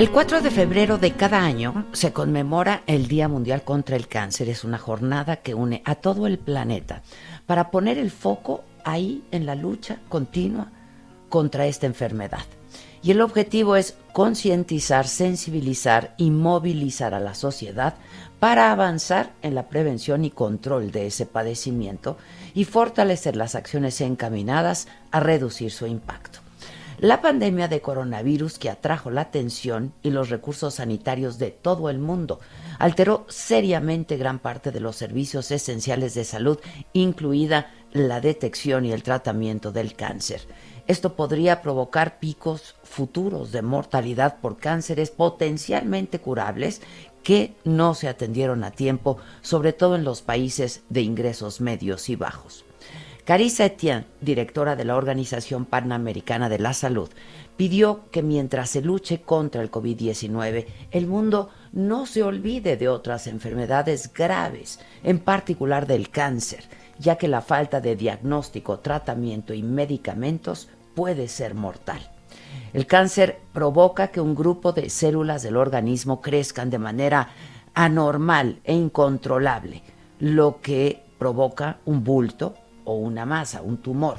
El 4 de febrero de cada año se conmemora el Día Mundial contra el Cáncer. Es una jornada que une a todo el planeta para poner el foco ahí en la lucha continua contra esta enfermedad. Y el objetivo es concientizar, sensibilizar y movilizar a la sociedad para avanzar en la prevención y control de ese padecimiento y fortalecer las acciones encaminadas a reducir su impacto. La pandemia de coronavirus que atrajo la atención y los recursos sanitarios de todo el mundo alteró seriamente gran parte de los servicios esenciales de salud, incluida la detección y el tratamiento del cáncer. Esto podría provocar picos futuros de mortalidad por cánceres potencialmente curables que no se atendieron a tiempo, sobre todo en los países de ingresos medios y bajos. Carissa Etienne, directora de la Organización Panamericana de la Salud, pidió que mientras se luche contra el COVID-19, el mundo no se olvide de otras enfermedades graves, en particular del cáncer, ya que la falta de diagnóstico, tratamiento y medicamentos puede ser mortal. El cáncer provoca que un grupo de células del organismo crezcan de manera anormal e incontrolable, lo que provoca un bulto o una masa, un tumor.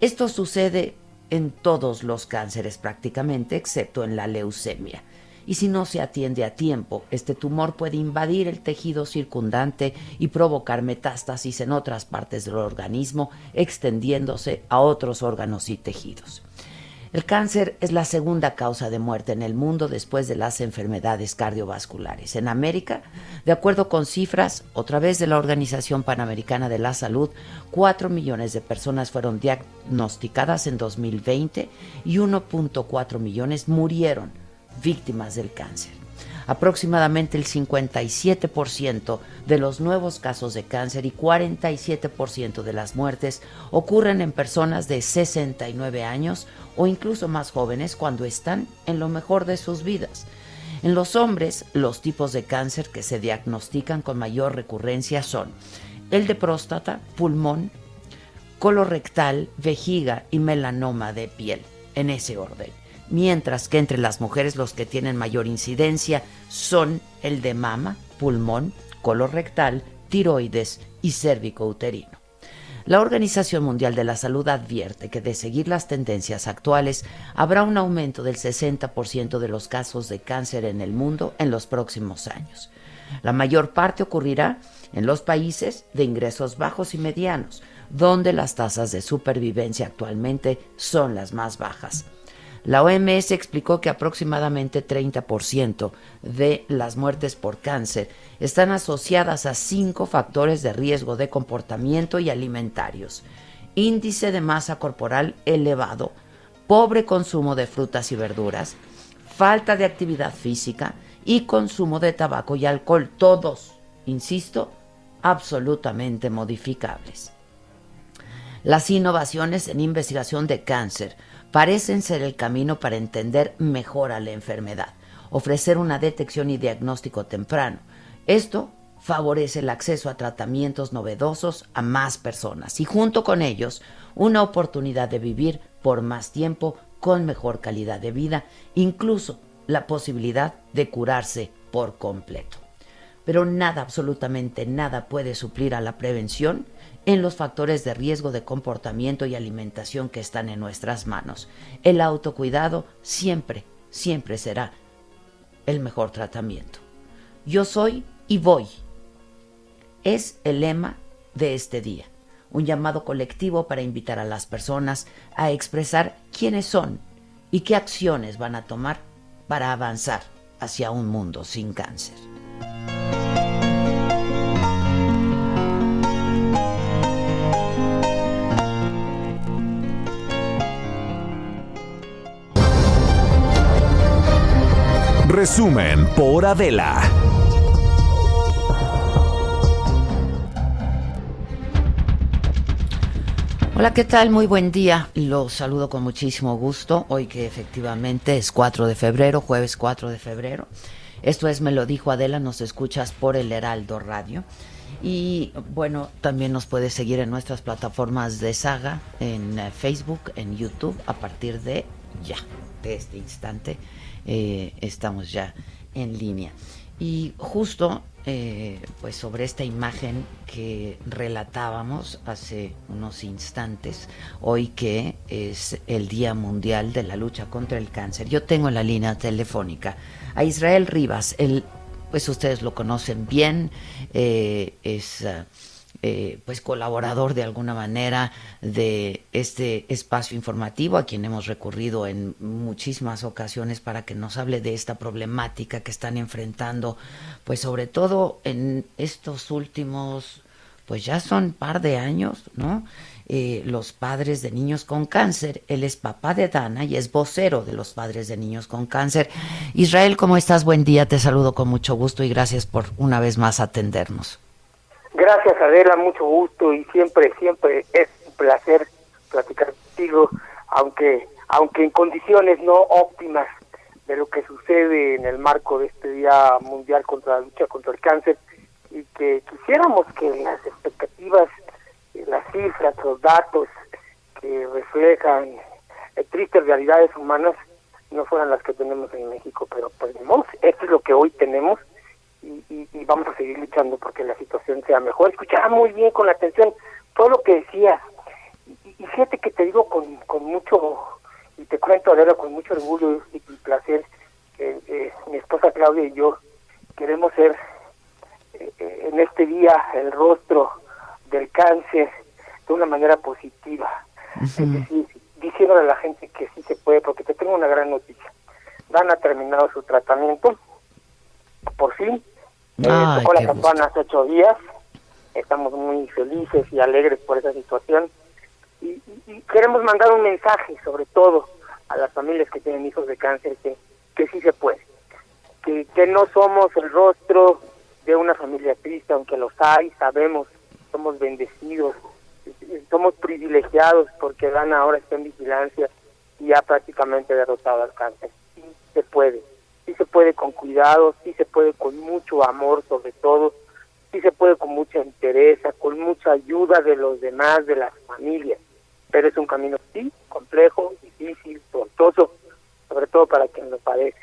Esto sucede en todos los cánceres prácticamente, excepto en la leucemia. Y si no se atiende a tiempo, este tumor puede invadir el tejido circundante y provocar metástasis en otras partes del organismo, extendiéndose a otros órganos y tejidos. El cáncer es la segunda causa de muerte en el mundo después de las enfermedades cardiovasculares. En América, de acuerdo con cifras otra vez de la Organización Panamericana de la Salud, 4 millones de personas fueron diagnosticadas en 2020 y 1.4 millones murieron víctimas del cáncer. Aproximadamente el 57% de los nuevos casos de cáncer y 47% de las muertes ocurren en personas de 69 años o incluso más jóvenes cuando están en lo mejor de sus vidas. En los hombres, los tipos de cáncer que se diagnostican con mayor recurrencia son el de próstata, pulmón, colorectal, vejiga y melanoma de piel, en ese orden mientras que entre las mujeres los que tienen mayor incidencia son el de mama, pulmón, colorectal, tiroides y cérvico-uterino. La Organización Mundial de la Salud advierte que de seguir las tendencias actuales habrá un aumento del 60% de los casos de cáncer en el mundo en los próximos años. La mayor parte ocurrirá en los países de ingresos bajos y medianos, donde las tasas de supervivencia actualmente son las más bajas. La OMS explicó que aproximadamente 30% de las muertes por cáncer están asociadas a cinco factores de riesgo de comportamiento y alimentarios. Índice de masa corporal elevado, pobre consumo de frutas y verduras, falta de actividad física y consumo de tabaco y alcohol, todos, insisto, absolutamente modificables. Las innovaciones en investigación de cáncer parecen ser el camino para entender mejor a la enfermedad, ofrecer una detección y diagnóstico temprano. Esto favorece el acceso a tratamientos novedosos a más personas y junto con ellos una oportunidad de vivir por más tiempo con mejor calidad de vida, incluso la posibilidad de curarse por completo. Pero nada, absolutamente nada puede suplir a la prevención en los factores de riesgo de comportamiento y alimentación que están en nuestras manos. El autocuidado siempre, siempre será el mejor tratamiento. Yo soy y voy. Es el lema de este día, un llamado colectivo para invitar a las personas a expresar quiénes son y qué acciones van a tomar para avanzar hacia un mundo sin cáncer. Resumen por Adela. Hola, ¿qué tal? Muy buen día. Los saludo con muchísimo gusto. Hoy que efectivamente es 4 de febrero, jueves 4 de febrero. Esto es Me lo dijo Adela, nos escuchas por el Heraldo Radio. Y bueno, también nos puedes seguir en nuestras plataformas de saga, en eh, Facebook, en YouTube, a partir de ya, de este instante eh, estamos ya en línea. Y justo eh, pues sobre esta imagen que relatábamos hace unos instantes, hoy que es el Día Mundial de la Lucha contra el Cáncer. Yo tengo en la línea telefónica a Israel Rivas, el, pues ustedes lo conocen bien, eh, es eh, pues colaborador de alguna manera de este espacio informativo a quien hemos recurrido en muchísimas ocasiones para que nos hable de esta problemática que están enfrentando pues sobre todo en estos últimos pues ya son par de años no eh, los padres de niños con cáncer. Él es papá de Dana y es vocero de los padres de niños con cáncer. Israel, ¿cómo estás? Buen día, te saludo con mucho gusto y gracias por una vez más atendernos. Gracias Adela, mucho gusto y siempre, siempre es un placer platicar contigo, aunque, aunque en condiciones no óptimas de lo que sucede en el marco de este Día Mundial contra la lucha contra el cáncer y que quisiéramos que las expectativas, las cifras, los datos que reflejan eh, tristes realidades humanas no fueran las que tenemos en México, pero pues esto es lo que hoy tenemos y, vamos a seguir luchando porque la situación sea mejor. Escuchaba muy bien con la atención todo lo que decías. Y, fíjate que te digo con, con mucho, y te cuento, Adela, con mucho orgullo y, placer, que eh, mi esposa Claudia y yo queremos ser eh, eh, en este día el rostro del cáncer de una manera positiva. Es decir, diciéndole a la gente que sí se puede, porque te tengo una gran noticia. Dan ha terminado su tratamiento por fin. Eh, tocó la campana hace ocho días. Estamos muy felices y alegres por esa situación. Y, queremos mandar un mensaje, sobre todo a las familias que tienen hijos de cáncer, que, que sí se puede. Que, que no somos el rostro de una familia triste, aunque los hay, sabemos, somos bendecidos, somos privilegiados porque Dana ahora está en vigilancia y ha prácticamente derrotado al cáncer. Sí se puede sí se puede con cuidado, sí se puede con mucho amor sobre todo, sí se puede con mucha interés, con mucha ayuda de los demás, de las familias, pero es un camino sí, complejo, difícil, tortuoso, sobre todo para quien lo padece.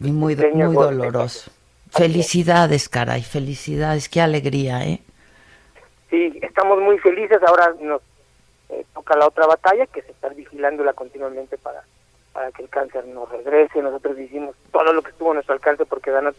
y muy, muy doloroso. Felicidades, caray, felicidades, qué alegría, ¿eh? Sí, estamos muy felices, ahora nos eh, toca la otra batalla, que es estar vigilándola continuamente para para que el cáncer no regrese. Nosotros hicimos todo lo que estuvo a nuestro alcance porque Dana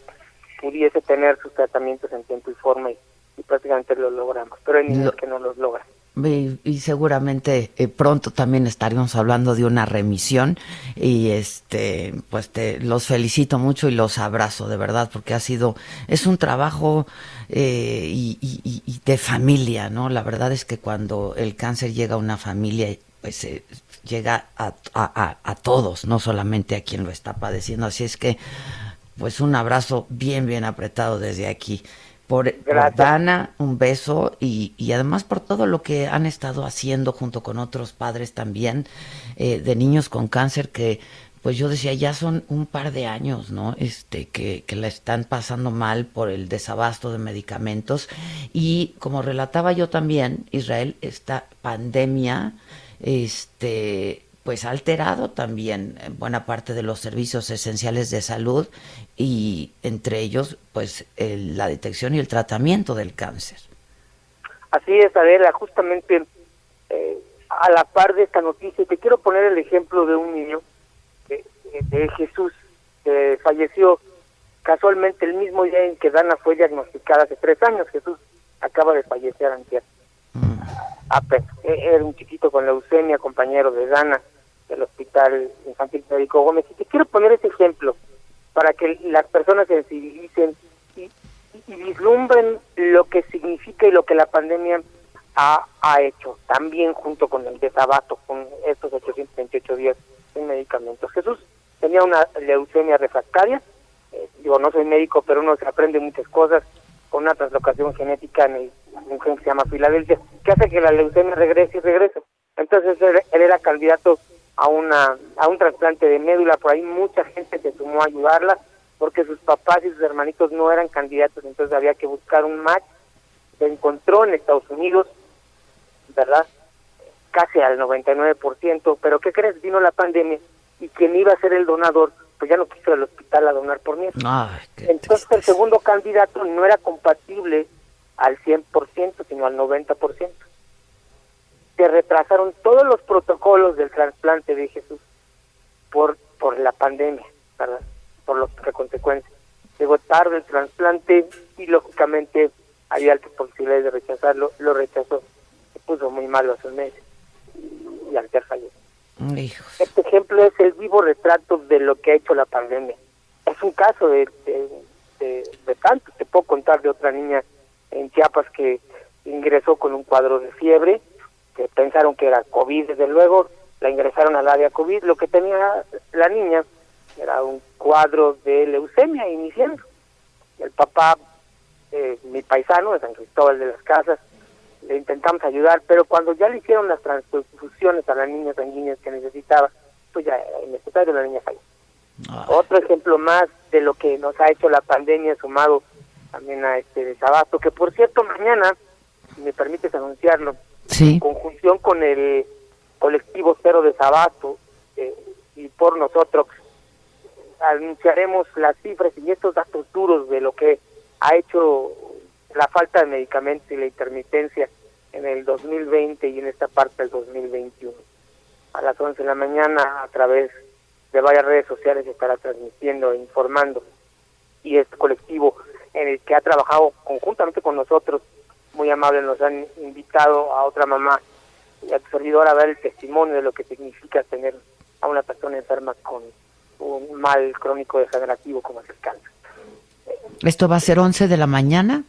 pudiese tener sus tratamientos en tiempo y forma y, prácticamente lo logramos. Pero hay niños que no los logran. Y, seguramente eh, pronto también estaremos hablando de una remisión y este pues te los felicito mucho y los abrazo de verdad porque ha sido es un trabajo eh, y, y, de familia no la verdad es que cuando el cáncer llega a una familia pues eh, llega a, a, a, todos, no solamente a quien lo está padeciendo. Así es que, pues un abrazo bien, bien apretado desde aquí. Por, Dana, un beso y, y, además por todo lo que han estado haciendo junto con otros padres también eh, de niños con cáncer que pues yo decía, ya son un par de años, ¿no? Este, que, que la están pasando mal por el desabasto de medicamentos. Y como relataba yo también, Israel, esta pandemia este pues ha alterado también buena parte de los servicios esenciales de salud y entre ellos pues la detección y el tratamiento del cáncer. Así es, Adela, justamente eh, a la par de esta noticia, te quiero poner el ejemplo de un niño, de, Jesús, que falleció casualmente el mismo día en que Dana fue diagnosticada hace tres años. Jesús acaba de fallecer antes. E, era un chiquito con leucemia, compañero de Dana del Hospital Infantil Médico Gómez. Y te quiero poner ese ejemplo para que las personas se sensibilicen y, y, vislumbren lo que significa y lo que la pandemia ha, ha hecho, también junto con el desabato, con estos 828 días sin medicamentos. Jesús tenía una leucemia refractaria, eh, digo, no soy médico, pero uno se aprende muchas cosas con una translocación genética en, un gen que se llama Filadelfia, que hace que la leucemia regrese y regrese. Entonces él, era candidato a una a un trasplante de médula, por ahí mucha gente se sumó a ayudarla, porque sus papás y sus hermanitos no eran candidatos, entonces había que buscar un match. Se encontró en Estados Unidos, ¿verdad? Casi al 99%, pero ¿qué crees? Vino la pandemia y quien iba a ser el donador, pues ya no quiso al hospital a donar por miedo. Entonces el segundo candidato no era compatible al 100%, sino al 90%. Se retrasaron todos los protocolos del trasplante de Jesús por por la pandemia, ¿verdad? Por las consecuencias. Llegó tarde el trasplante y lógicamente había altas posibilidades de rechazarlo, lo rechazó, se puso muy malo hace un mes y al falleció. Este ejemplo es el vivo retrato de lo que ha hecho la pandemia. Es un caso de, de, de, tanto. Te puedo contar de otra niña en Chiapas que ingresó con un cuadro de fiebre, que pensaron que era COVID, desde luego, la ingresaron al área COVID. Lo que tenía la niña era un cuadro de leucemia iniciando. El papá, eh, mi paisano de San Cristóbal de las Casas, le intentamos ayudar, pero cuando ya le hicieron las transfusiones a la niña sanguínea que necesitaba, pues ya era innecesario, la niña falleció. Otro ejemplo más de lo que nos ha hecho la pandemia sumado también a este desabasto, que por cierto mañana, si me permites anunciarlo, en conjunción con el colectivo Cero Desabasto eh, y por nosotros, anunciaremos las cifras y estos datos duros de lo que ha hecho la falta de medicamentos y la intermitencia en el 2020 y en esta parte del 2021. A las 11 de la mañana, a través de varias redes sociales, estará transmitiendo e informando. Y este colectivo en el que ha trabajado conjuntamente con nosotros, muy amable, nos han invitado a otra mamá y a tu servidor a ver el testimonio de lo que significa tener a una persona enferma con un mal crónico degenerativo como es el cáncer. ¿Esto va a ser 11 de la mañana?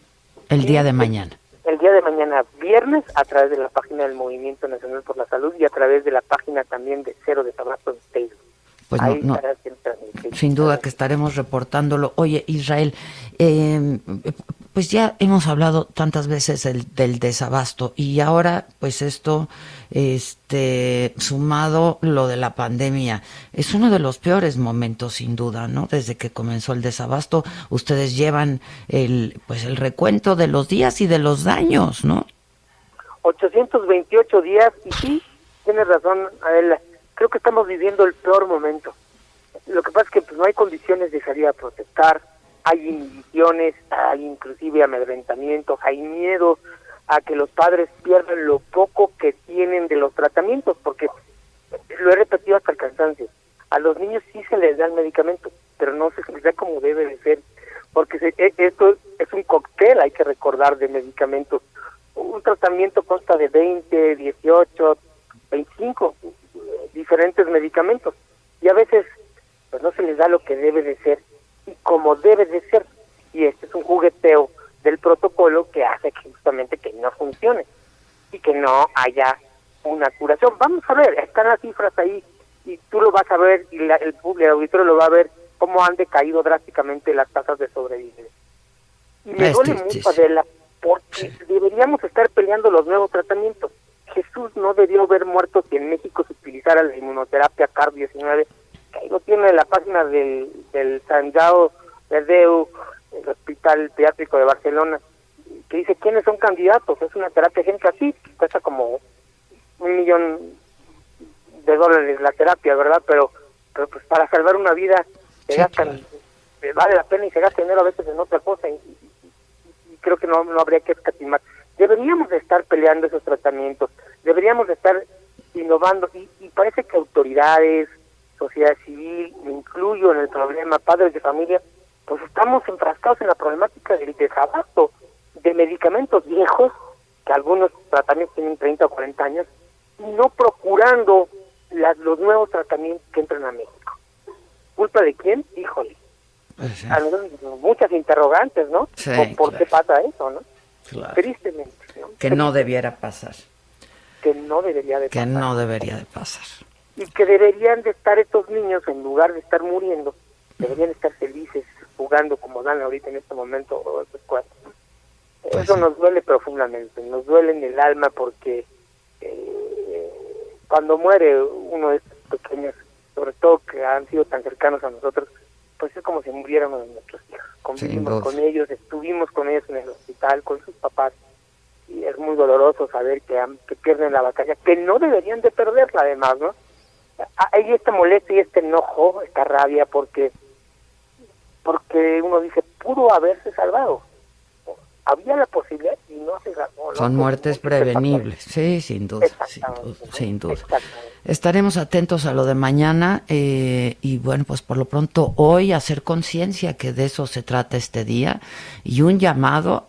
El día de mañana. El día de mañana, viernes, a través de la página del Movimiento Nacional por la Salud y a través de la página también de Cero de Tabaco en Facebook. Pues no, sin duda que estaremos reportándolo. Oye, Israel, eh, pues ya hemos hablado tantas veces del desabasto y ahora pues esto este sumado lo de la pandemia es uno de los peores momentos sin duda no desde que comenzó el desabasto ustedes llevan el pues el recuento de los días y de los daños no 828 días y sí tienes razón Adela. Creo que estamos viviendo el peor momento. Lo que pasa es que pues, no hay condiciones de salir a protestar hay inhibiciones, hay inclusive amedrentamientos, hay miedo a que los padres pierdan lo poco que tienen de los tratamientos, porque lo he repetido hasta el cansancio, a los niños sí se les da el medicamento, pero no se les da como debe de ser, porque e, esto es un cóctel, hay que recordar, de medicamentos. Un tratamiento consta de 20, 18, 25 diferentes medicamentos y a veces pues no se les da lo que debe de ser y como debe de ser. Y este es un jugueteo del protocolo que hace justamente que no funcione y que no haya una curación. Vamos a ver, están las cifras ahí y tú lo vas a ver y el público, el auditorio lo va a ver cómo han decaído drásticamente las tasas de sobrevivencia. Y me duele mucho, Adela, porque deberíamos estar peleando los nuevos tratamientos. Jesús no debió haber muerto si en México se utilizara la inmunoterapia CAR-19 ahí lo tiene en la página del, del San Jao Verdeu, el Hospital Pediátrico de Barcelona, que dice quiénes son candidatos. Es una terapia génica así, cuesta como un millón de dólares la terapia, ¿verdad? Pero, pero pues para salvar una vida se gastan, eh, vale la pena y se gasta dinero a veces en otra cosa y, creo que no, no habría que escatimar. Deberíamos de estar peleando esos tratamientos, deberíamos de estar innovando y, y parece que autoridades, sociedad civil, me incluyo en el problema, padres de familia, pues estamos enfrascados en la problemática del desabasto de medicamentos viejos, que algunos tratamientos tienen 30 o 40 años, y no procurando las, los nuevos tratamientos que entran a México. ¿Culpa de quién? Híjole. Pues muchas interrogantes, ¿no? ¿Por, qué pasa eso, no? Tristemente. Que no debiera pasar. Que no debería de pasar. Que no debería de pasar. Y que deberían de estar estos niños, en lugar de estar muriendo, deberían estar felices, jugando como dan ahorita en este momento pues Eso nos duele profundamente, nos duele en el alma porque eh, cuando muere uno de estos pequeños, sobre todo que han sido tan cercanos a nosotros, pues es como si murieran de nuestros hijos. Convivimos con ellos, estuvimos con ellos en el hospital, con sus papás, y es muy doloroso saber que, que pierden la batalla, que no deberían de perderla además, ¿no? Hay esta molestia y este enojo, esta rabia, porque porque uno dice, pudo haberse salvado. Había la posibilidad y no se salvó. Son muertes prevenibles, sí, sin duda, sin duda. Estaremos atentos a lo de mañana eh, y bueno, pues por lo pronto hoy hacer conciencia que de eso se trata este día y un llamado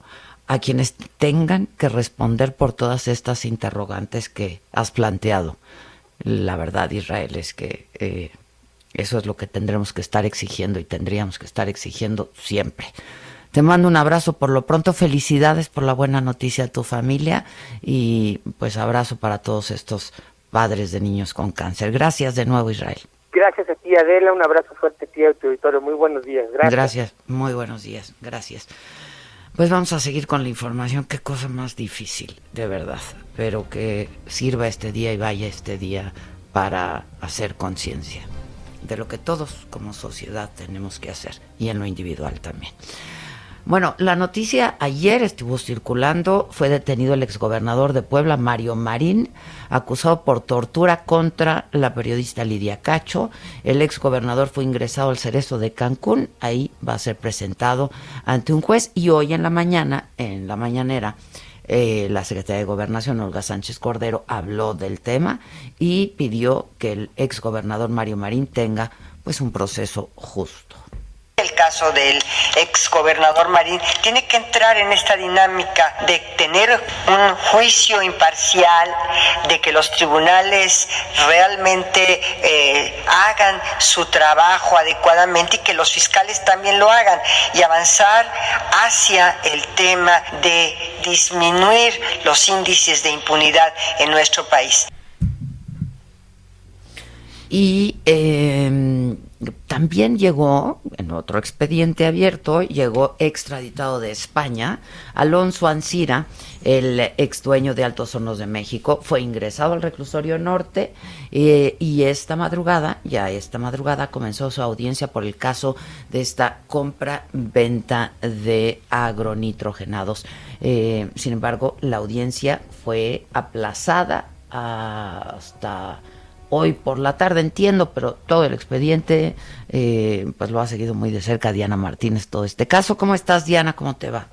a quienes tengan que responder por todas estas interrogantes que has planteado. La verdad, Israel, es que eh, eso es lo que tendremos que estar exigiendo y tendríamos que estar exigiendo siempre. Te mando un abrazo por lo pronto, felicidades por la buena noticia a tu familia y pues abrazo para todos estos padres de niños con cáncer. Gracias de nuevo, Israel. Gracias a ti, Adela. Un abrazo fuerte a ti, a tu auditorio. Muy buenos días. Gracias. Gracias. Muy buenos días. Gracias. Pues vamos a seguir con la información. Qué cosa más difícil, de verdad. Pero que sirva este día y vaya este día para hacer conciencia de lo que todos como sociedad tenemos que hacer y en lo individual también. Bueno, la noticia ayer estuvo circulando, fue detenido el exgobernador de Puebla, Mario Marín, acusado por tortura contra la periodista Lidia Cacho. El exgobernador fue ingresado al cerezo de Cancún, ahí va a ser presentado ante un juez y hoy en la mañana, en la mañanera, eh, la secretaria de Gobernación, Olga Sánchez Cordero, habló del tema y pidió que el ex gobernador Mario Marín tenga pues un proceso justo caso del ex gobernador Marín tiene que entrar en esta dinámica de tener un juicio imparcial, de que los tribunales realmente eh, hagan su trabajo adecuadamente y que los fiscales también lo hagan y avanzar hacia el tema de disminuir los índices de impunidad en nuestro país. Y em, también llegó, en otro expediente abierto, llegó extraditado de España, Alonso Ancira, el ex dueño de Altos Hornos de México, fue ingresado al reclusorio norte eh, y esta madrugada, ya esta madrugada, comenzó su audiencia por el caso de esta compra-venta de agronitrogenados. Eh, sin embargo, la audiencia fue aplazada hasta hoy por la tarde, entiendo, pero todo el expediente eh, pues lo ha seguido muy de cerca Diana Martínez todo este caso. ¿Cómo estás, Diana? ¿Cómo te va?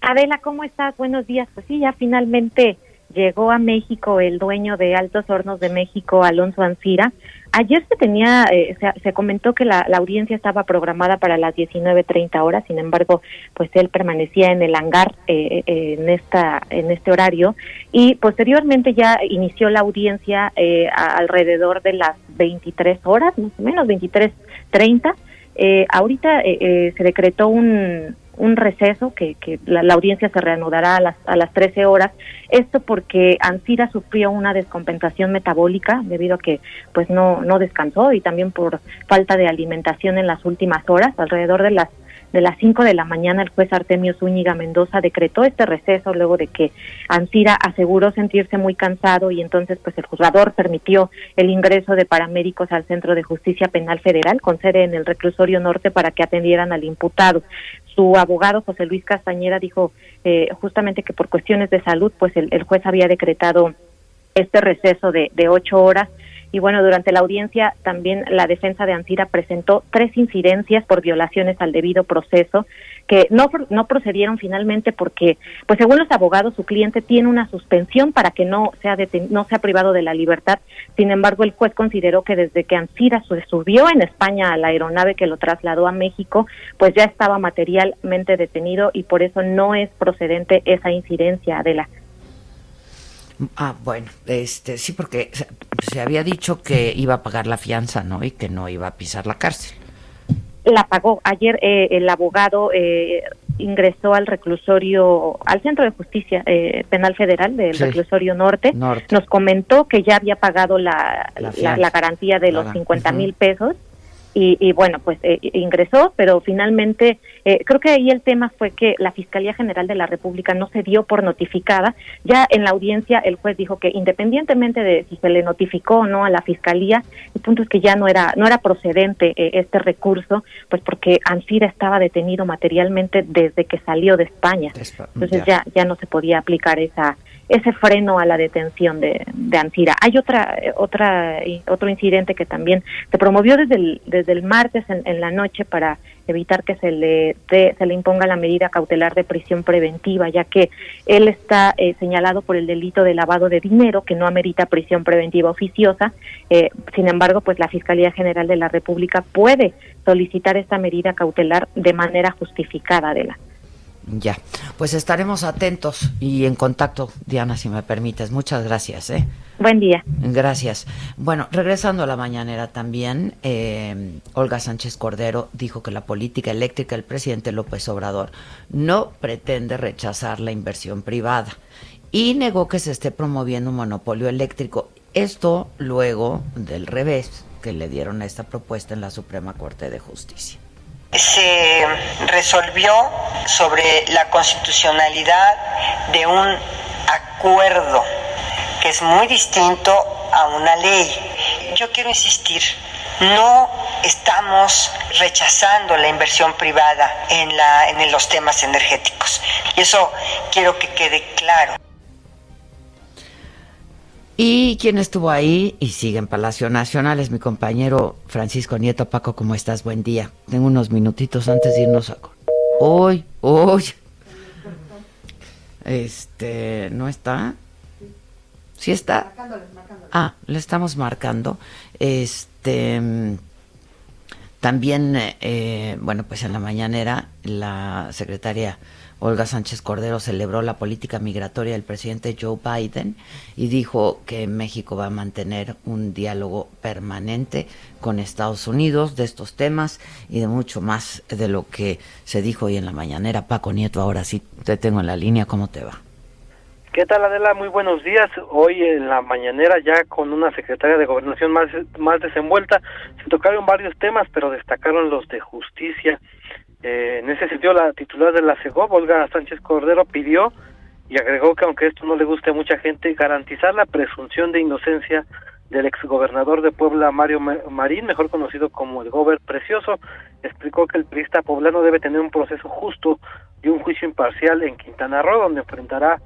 Adela, ¿cómo estás? Buenos días. Pues sí, ya finalmente llegó a México el dueño de Altos Hornos de México, Alonso Ancira. Ayer se tenía, eh, se, comentó que la, audiencia estaba programada para las 19.30 horas, sin embargo, pues él permanecía en el hangar eh, eh, en esta en este horario y posteriormente ya inició la audiencia alrededor de las 23 horas, más o menos 23.30. ahorita se decretó un un receso, que, que la, audiencia se reanudará a las, a las 13 horas. Esto porque Ansira sufrió una descompensación metabólica debido a que pues no, no descansó y también por falta de alimentación en las últimas horas, alrededor de las de las 5 de la mañana el juez Artemio Zúñiga Mendoza decretó este receso luego de que Ansira aseguró sentirse muy cansado y entonces pues el juzgador permitió el ingreso de paramédicos al Centro de Justicia Penal Federal con sede en el reclusorio norte para que atendieran al imputado. Su abogado José Luis Castañeda dijo eh, justamente que por cuestiones de salud pues el, juez había decretado este receso de, de ocho horas. Y bueno, durante la audiencia también la defensa de Ansira presentó tres incidencias por violaciones al debido proceso que no, no procedieron finalmente porque, pues según los abogados, su cliente tiene una suspensión para que no sea, no sea privado de la libertad. Sin embargo, el juez consideró que desde que Ansira se subió en España a la aeronave que lo trasladó a México, pues ya estaba materialmente detenido y por eso no es procedente esa incidencia, de la Ah, bueno, este, sí, porque se había dicho que iba a pagar la fianza, ¿no? Y que no iba a pisar la cárcel. La pagó. Ayer eh, el abogado eh, ingresó al reclusorio, al Centro de Justicia eh, Penal Federal del reclusorio norte. Nos comentó que ya había pagado la, la, garantía de los 50 mil pesos y, bueno, pues eh, ingresó, pero finalmente eh, creo que ahí el tema fue que la Fiscalía General de la República no se dio por notificada. Ya en la audiencia el juez dijo que independientemente de si se le notificó o no a la Fiscalía, el punto es que ya no era no era procedente eh, este recurso, pues porque Ansira estaba detenido materialmente desde que salió de España. Entonces ya ya no se podía aplicar esa ese freno a la detención de, de Ansira. Hay otra, otra, otro incidente que también se promovió desde el, desde el martes en, la noche para evitar que se le, se le imponga la medida cautelar de prisión preventiva, ya que él está eh, señalado por el delito de lavado de dinero, que no amerita prisión preventiva oficiosa. Eh, sin embargo, pues la Fiscalía General de la República puede solicitar esta medida cautelar de manera justificada de la ya, pues estaremos atentos y en contacto, Diana, si me permites. Muchas gracias. ¿eh? Buen día. Gracias. Bueno, regresando a la mañanera también, eh, Olga Sánchez Cordero dijo que la política eléctrica del presidente López Obrador no pretende rechazar la inversión privada y negó que se esté promoviendo un monopolio eléctrico. Esto luego del revés que le dieron a esta propuesta en la Suprema Corte de Justicia se resolvió sobre la constitucionalidad de un acuerdo que es muy distinto a una ley. Yo quiero insistir, no estamos rechazando la inversión privada en, la, en los temas energéticos. Y eso quiero que quede claro. Y quien estuvo ahí y sigue en Palacio Nacional es mi compañero Francisco Nieto. Paco, ¿cómo estás? Buen día. Tengo unos minutitos antes de irnos a... Hoy, hoy. Este, ¿no está? ¿Sí está? Ah, le estamos marcando. Este, también, eh, bueno, pues en la mañanera la secretaria Olga Sánchez Cordero celebró la política migratoria del presidente Joe Biden y dijo que México va a mantener un diálogo permanente con Estados Unidos de estos temas y de mucho más de lo que se dijo hoy en la mañanera. Paco Nieto, ahora sí te tengo en la línea, ¿cómo te va? ¿Qué tal Adela? Muy buenos días. Hoy en la mañanera ya con una secretaria de gobernación más, más desenvuelta, se tocaron varios temas, pero destacaron los de justicia eh, en ese sentido, la titular de la CEGOP, Olga Sánchez Cordero, pidió y agregó que aunque esto no le guste a mucha gente, garantizar la presunción de inocencia del exgobernador de Puebla, Mario Marín, mejor conocido como el Gober Precioso, explicó que el periodista poblano debe tener un proceso justo y un juicio imparcial en Quintana Roo, donde enfrentará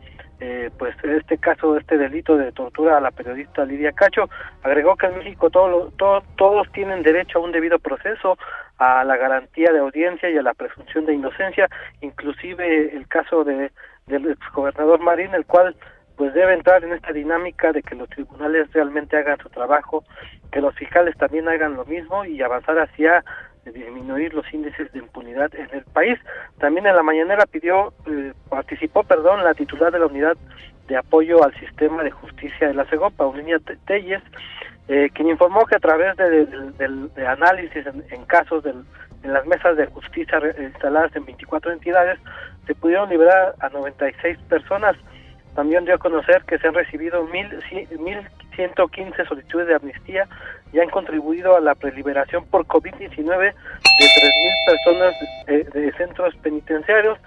eh, pues este caso, este delito de tortura a la periodista Lidia Cacho, agregó que en México todo, todos tienen derecho a un debido proceso, a la garantía de audiencia y a la presunción de inocencia, inclusive el caso de del exgobernador Marín, el cual pues debe entrar en esta dinámica de que los tribunales realmente hagan su trabajo, que los fiscales también hagan lo mismo y avanzar hacia disminuir los índices de impunidad en el país. También en la mañanera pidió, eh, participó, perdón, la titular de la unidad de apoyo al sistema de justicia de la CEGOP, Paulina Telles, eh, quien informó que a través de, análisis en, casos en las mesas de justicia instaladas en 24 entidades, se pudieron liberar a 96 personas. También dio a conocer que se han recibido 1.115 solicitudes de amnistía y han contribuido a la preliberación por COVID-19 de 3.000 personas de, de, centros penitenciarios.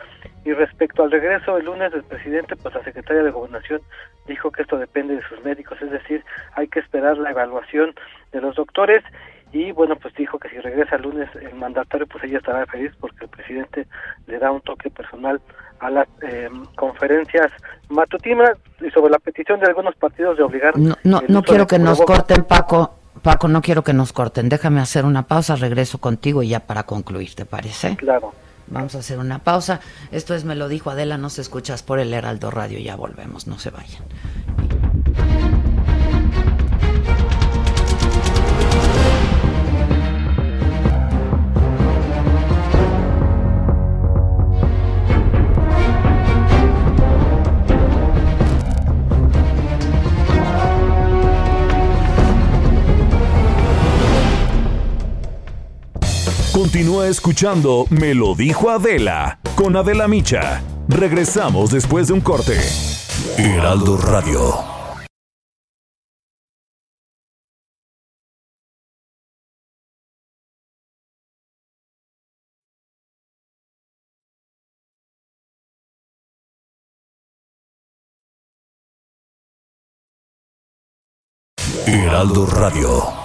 Y respecto al regreso el lunes del presidente, pues la secretaria de Gobernación dijo que esto depende de sus médicos, es decir, hay que esperar la evaluación de los doctores y bueno, pues dijo que si regresa el lunes el mandatario, pues ella estará feliz porque el presidente le da un toque personal a las eh, conferencias matutinas y sobre la petición de algunos partidos de obligar. No, no, no quiero que nos corten, Paco. Paco, no quiero que nos corten. Déjame hacer una pausa, regreso contigo y ya para concluir, ¿te parece? Claro. Vamos a hacer una pausa. Esto es Me lo dijo Adela, nos escuchas por el Heraldo Radio. Ya volvemos, no se vayan. Continúa escuchando Me lo dijo Adela con Adela Micha. Regresamos después de un corte. Heraldo Radio. Heraldo Radio.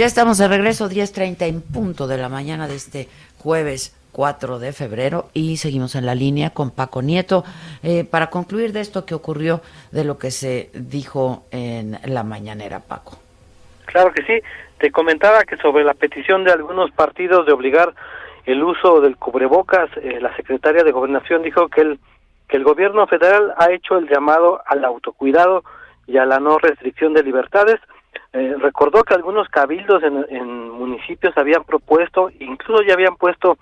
Ya estamos de regreso, 10.30 en punto de la mañana de este jueves 4 de febrero y seguimos en la línea con Paco Nieto eh, para concluir de esto que ocurrió, de lo que se dijo en la mañanera, Paco. Claro que sí, te comentaba que sobre la petición de algunos partidos de obligar el uso del cubrebocas, eh, la secretaria de Gobernación dijo que el, que el gobierno federal ha hecho el llamado al autocuidado y a la no restricción de libertades, eh, recordó que algunos cabildos en, municipios habían propuesto, incluso ya habían puesto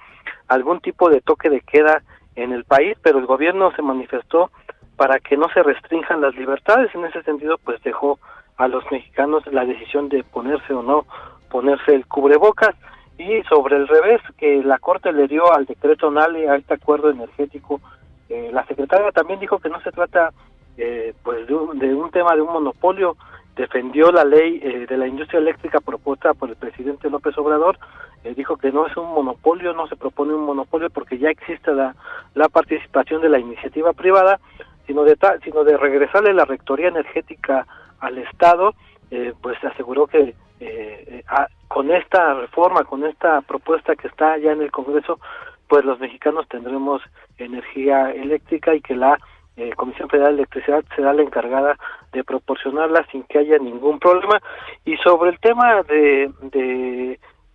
algún tipo de toque de queda en el país, pero el gobierno se manifestó para que no se restrinjan las libertades. En ese sentido, pues dejó a los mexicanos la decisión de ponerse o no ponerse el cubrebocas. Y sobre el revés, que la Corte le dio al decreto NALE, a este acuerdo energético, eh, la secretaria también dijo que no se trata eh, pues de un tema de un monopolio, defendió la ley eh, de la industria eléctrica propuesta por el presidente López Obrador, eh, dijo que no es un monopolio, no se propone un monopolio porque ya existe la, participación de la iniciativa privada, sino de, sino de regresarle la rectoría energética al Estado, eh, pues aseguró que con esta reforma, con esta propuesta que está ya en el Congreso, pues los mexicanos tendremos energía eléctrica y que la eh, Comisión Federal de Electricidad será la encargada de proporcionarla sin que haya ningún problema. Y sobre el tema de,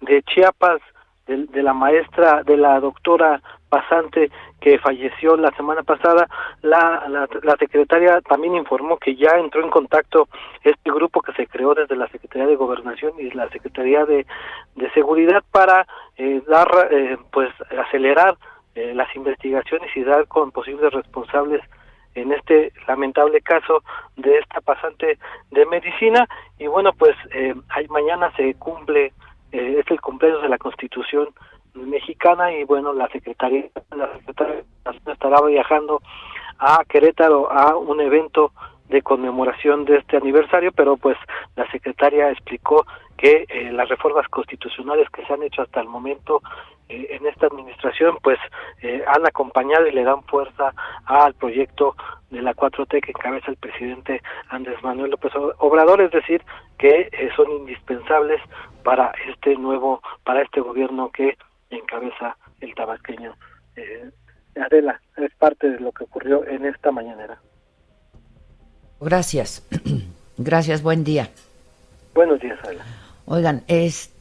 de, Chiapas, de, de, la maestra, de la doctora pasante que falleció la semana pasada, la, la, la, secretaria también informó que ya entró en contacto este grupo que se creó desde la Secretaría de Gobernación y la Secretaría de, de Seguridad para eh, dar, eh, pues, acelerar eh, las investigaciones y dar con posibles responsables en este lamentable caso de esta pasante de medicina. Y bueno pues eh, mañana se cumple eh, es el cumpleaños de la Constitución mexicana y bueno la secretaria la secretaria estará viajando a Querétaro a un evento de conmemoración de este aniversario, pero pues la secretaria explicó que eh, las reformas constitucionales que se han hecho hasta el momento eh, en esta administración pues eh, han acompañado y le dan fuerza al proyecto de la 4T que encabeza el presidente Andrés Manuel López Obrador, es decir, que son indispensables para este nuevo, para este gobierno que encabeza el tabasqueño. Adela, es parte de lo que ocurrió en esta mañanera. Gracias. Gracias, buen día. Buenos días, Adela. Oigan, este,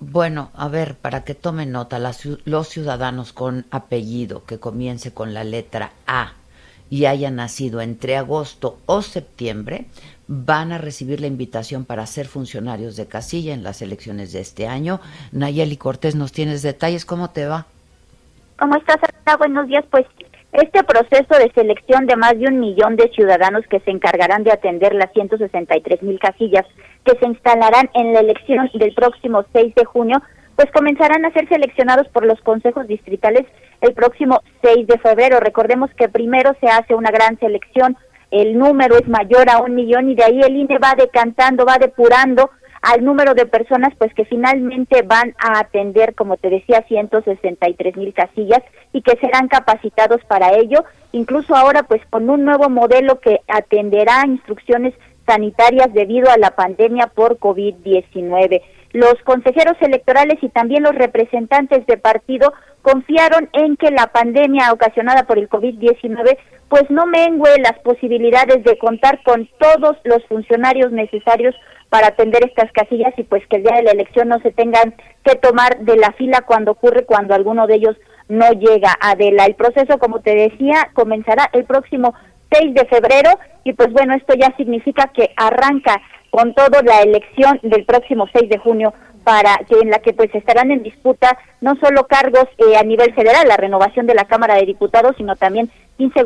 bueno, a ver, para que tomen nota, los ciudadanos con apellido que comience con la letra A y haya nacido entre agosto o septiembre, van a recibir la invitación para ser funcionarios de casilla en las elecciones de este año. Nayeli Cortés, ¿nos tienes detalles? ¿Cómo te va? ¿Cómo estás, Buenos días. Pues este proceso de selección de más de un millón de ciudadanos que se encargarán de atender las 163 mil casillas que se instalarán en la elección del próximo 6 de junio pues comenzarán a ser seleccionados por los consejos distritales el próximo 6 de febrero. Recordemos que primero se hace una gran selección, el número es mayor a un millón y de ahí el INE va decantando, va depurando al número de personas pues que finalmente van a atender, como te decía, 163 mil casillas y que serán capacitados para ello, incluso ahora pues con un nuevo modelo que atenderá instrucciones sanitarias debido a la pandemia por COVID-19. Los consejeros electorales y también los representantes de partido confiaron en que la pandemia ocasionada por el COVID-19 pues no mengue las posibilidades de contar con todos los funcionarios necesarios para atender estas casillas y pues que el día de la elección no se tengan que tomar de la fila cuando ocurre cuando alguno de ellos no llega a Adela. El proceso, como te decía, comenzará el próximo 6 de febrero y pues bueno, esto ya significa que arranca con todo la elección del próximo 6 de junio para que en la que pues estarán en disputa no solo cargos eh, a nivel federal, la renovación de la Cámara de Diputados, sino también 15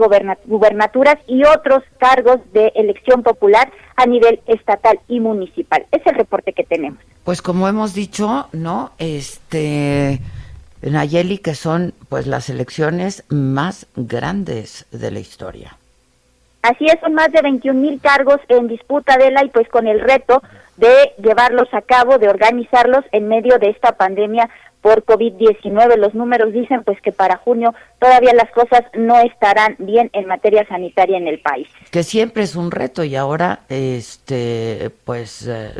gubernaturas y otros cargos de elección popular a nivel estatal y municipal. Es el reporte que tenemos. Pues como hemos dicho, ¿no? Este Nayeli que son pues las elecciones más grandes de la historia. Así es, son más de 21 mil cargos en disputa de la y pues con el reto de llevarlos a cabo, de organizarlos en medio de esta pandemia por COVID-19. Los números dicen pues que para junio todavía las cosas no estarán bien en materia sanitaria en el país. Que siempre es un reto y ahora este pues eh,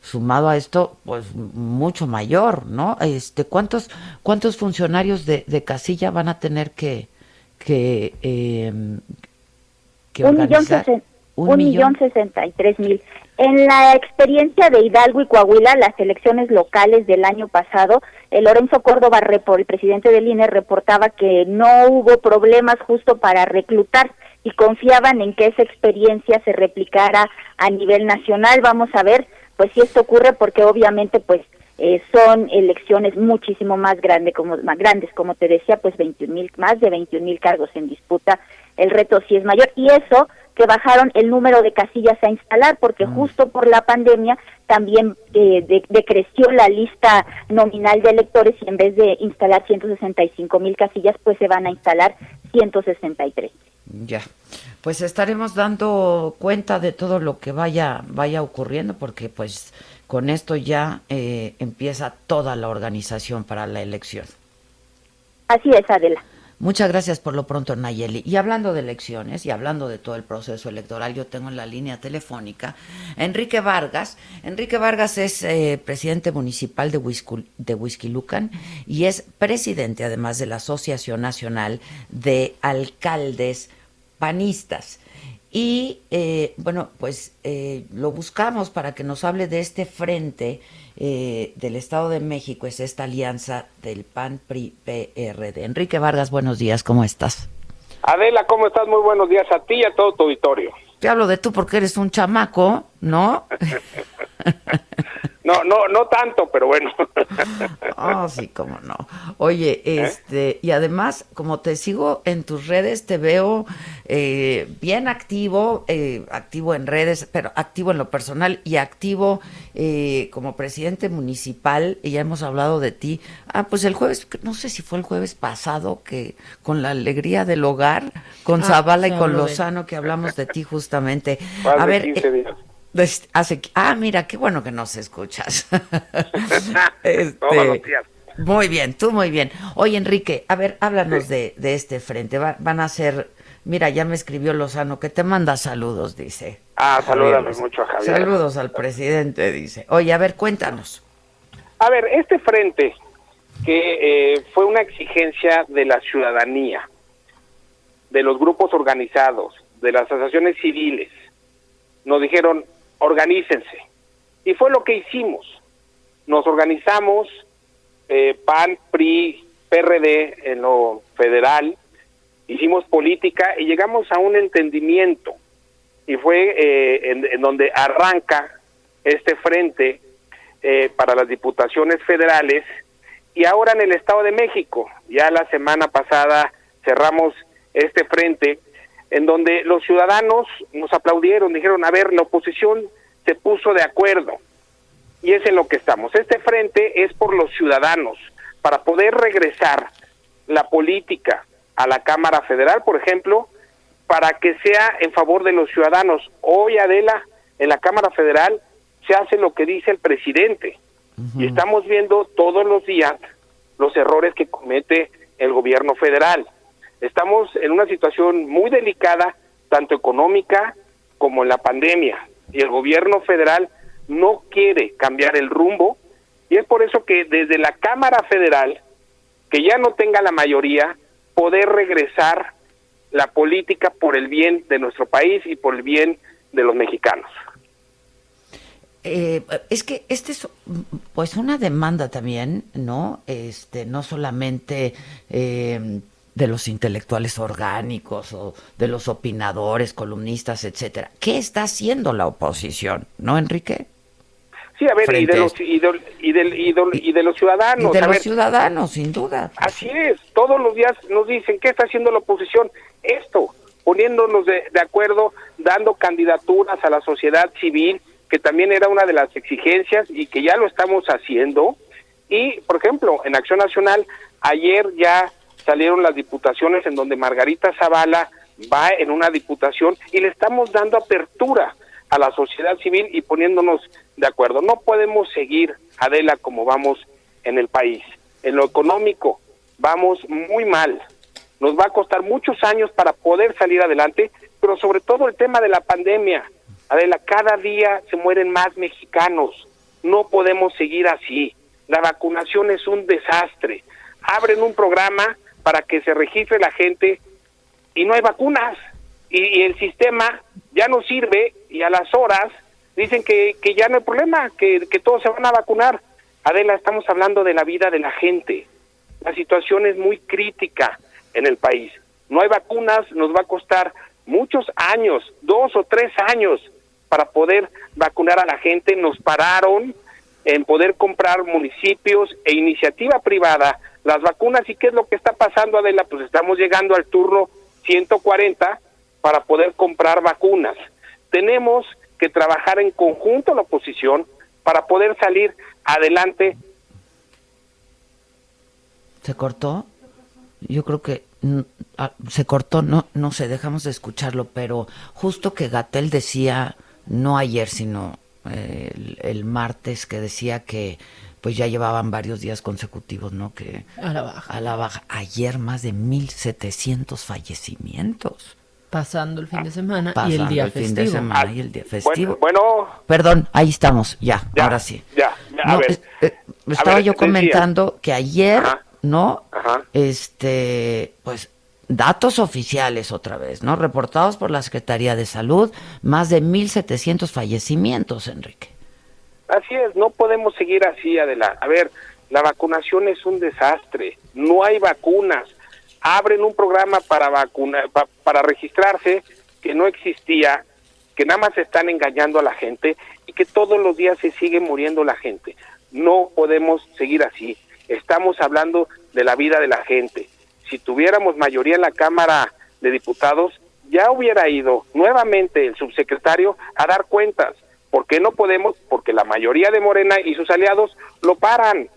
sumado a esto pues mucho mayor, ¿no? Este cuántos cuántos funcionarios de, de casilla van a tener que que, eh, que un millón, un millón sesenta y tres mil. En la experiencia de Hidalgo y Coahuila, las elecciones locales del año pasado, el Lorenzo Córdoba, el presidente del INE, reportaba que no hubo problemas justo para reclutar y confiaban en que esa experiencia se replicara a nivel nacional. Vamos a ver, pues si esto ocurre, porque obviamente, pues eh, son elecciones muchísimo más grandes, como más grandes, como te decía, pues 21 mil, más de 21 mil cargos en disputa. El reto sí es mayor y eso que bajaron el número de casillas a instalar, porque mm. justo por la pandemia también eh, decreció la lista nominal de electores y en vez de instalar 165 mil casillas, pues se van a instalar 163. Ya, pues estaremos dando cuenta de todo lo que vaya vaya ocurriendo, porque pues con esto ya eh, empieza toda la organización para la elección. Así es, Adela. Muchas gracias por lo pronto, Nayeli. Y hablando de elecciones y hablando de todo el proceso electoral, yo tengo en la línea telefónica Enrique Vargas. Enrique Vargas es eh, presidente municipal de, Whisky, Lucan y es presidente además de la Asociación Nacional de Alcaldes Panistas. Y eh, bueno, pues eh, lo buscamos para que nos hable de este frente eh, del Estado de México es esta alianza del PAN-PRI-PRD. Enrique Vargas, buenos días, ¿cómo estás? Adela, ¿cómo estás? Muy buenos días a ti y a todo tu auditorio. Te hablo de tú porque eres un chamaco, ¿no? No, no, no tanto, pero bueno. Oh, sí, cómo no. Oye, ¿Eh? este, y además, como te sigo en tus redes, te veo eh, bien activo, eh, activo en redes, pero activo en lo personal y activo como presidente municipal, y ya hemos hablado de ti. Ah, pues el jueves, no sé si fue el jueves pasado, que con la alegría del hogar, con ah, Zavala y con Lozano, que hablamos de ti justamente. A ver, Hace, ah, mira, qué bueno que nos escuchas. este, muy bien, tú muy bien. Oye, Enrique, a ver, háblanos de, de, este frente. van a ser, mira, ya me escribió Lozano que te manda saludos, dice. Ah, salúdame mucho a Javier. Saludos al presidente, dice. Oye, a ver, cuéntanos. A ver, este frente que eh, fue una exigencia de la ciudadanía, de los grupos organizados, de las asociaciones civiles, nos dijeron, organícense. Y fue lo que hicimos. Nos organizamos, eh, PAN, PRI, PRD en lo federal, hicimos política y llegamos a un entendimiento. Y fue eh, en, donde arranca este frente eh, para las diputaciones federales y ahora en el Estado de México. Ya la semana pasada cerramos este frente en donde los ciudadanos nos aplaudieron, dijeron, a ver, la oposición se puso de acuerdo. y es en lo que estamos. Este frente es por los ciudadanos, para poder regresar la política a la Cámara Federal, por ejemplo, para que sea en favor de los ciudadanos. Hoy, Adela, en la Cámara Federal se hace lo que dice el presidente. Y estamos viendo todos los días los errores que comete el gobierno federal. Estamos en una situación muy delicada, tanto económica como en la pandemia. Y el gobierno federal no quiere cambiar el rumbo. Y es por eso que desde la Cámara Federal, que ya no tenga la mayoría, poder regresar la política por el bien de nuestro país y por el bien de los mexicanos. Eh, es que este es pues una demanda también, ¿no? Este, no solamente eh, de los intelectuales orgánicos o de los opinadores, columnistas, etcétera. ¿Qué está haciendo la oposición, no, Enrique? Sí, a ver, y de, los, y, de, y, de, los ciudadanos. de los ciudadanos, sin duda. Así es, todos los días nos dicen, ¿qué está haciendo la oposición? Esto, poniéndonos de, de acuerdo, dando candidaturas a la sociedad civil, que también era una de las exigencias y que ya lo estamos haciendo. Y, por ejemplo, en Acción Nacional, ayer ya salieron las diputaciones en donde Margarita Zavala va en una diputación y le estamos dando apertura a la sociedad civil y poniéndonos de acuerdo. No podemos seguir, Adela, como vamos en el país. En lo económico vamos muy mal. Nos va a costar muchos años para poder salir adelante, pero sobre todo el tema de la pandemia. Adela, cada día se mueren más mexicanos. No podemos seguir así. La vacunación es un desastre. Abren un programa para que se registre la gente y no hay vacunas. Y, el sistema ya no sirve y a las horas dicen que, que ya no hay problema, que, que todos se van a vacunar. Adela, estamos hablando de la vida de la gente. La situación es muy crítica en el país. No hay vacunas, nos va a costar muchos años, dos o tres años, para poder vacunar a la gente. Nos pararon en poder comprar municipios e iniciativa privada las vacunas. ¿Y qué es lo que está pasando, Adela? Pues estamos llegando al turno 140 para poder comprar vacunas. Tenemos que trabajar en conjunto la oposición para poder salir adelante. ¿Se cortó? Yo creo que mm, ah, se cortó, no, no sé, dejamos de escucharlo, pero justo que Gatel decía no ayer, sino eh, el, martes, que decía que pues ya llevaban varios días consecutivos, ¿no? Que a la baja. A la baja. Ayer más de 1.700 fallecimientos. Pasando el fin de semana y el día el festivo. fin de semana y el día festivo. Bueno, Perdón, ahí estamos, ya, ahora sí. Ya, a ver. Eh, estaba yo comentando que ayer, ¿no? Este, pues datos oficiales otra vez, ¿no? Reportados por la Secretaría de Salud, más de 1.700 fallecimientos, Enrique. Así es, no podemos seguir así, adelante. A ver, la vacunación es un desastre, no hay vacunas. Abren un programa para vacunar, para registrarse que no existía, que nada más están engañando a la gente y que todos los días se sigue muriendo la gente. No podemos seguir así. Estamos hablando de la vida de la gente si tuviéramos mayoría en la Cámara de Diputados, ya hubiera ido nuevamente el subsecretario a dar cuentas. ¿Por qué no podemos? Porque la mayoría de Morena y sus aliados lo paran.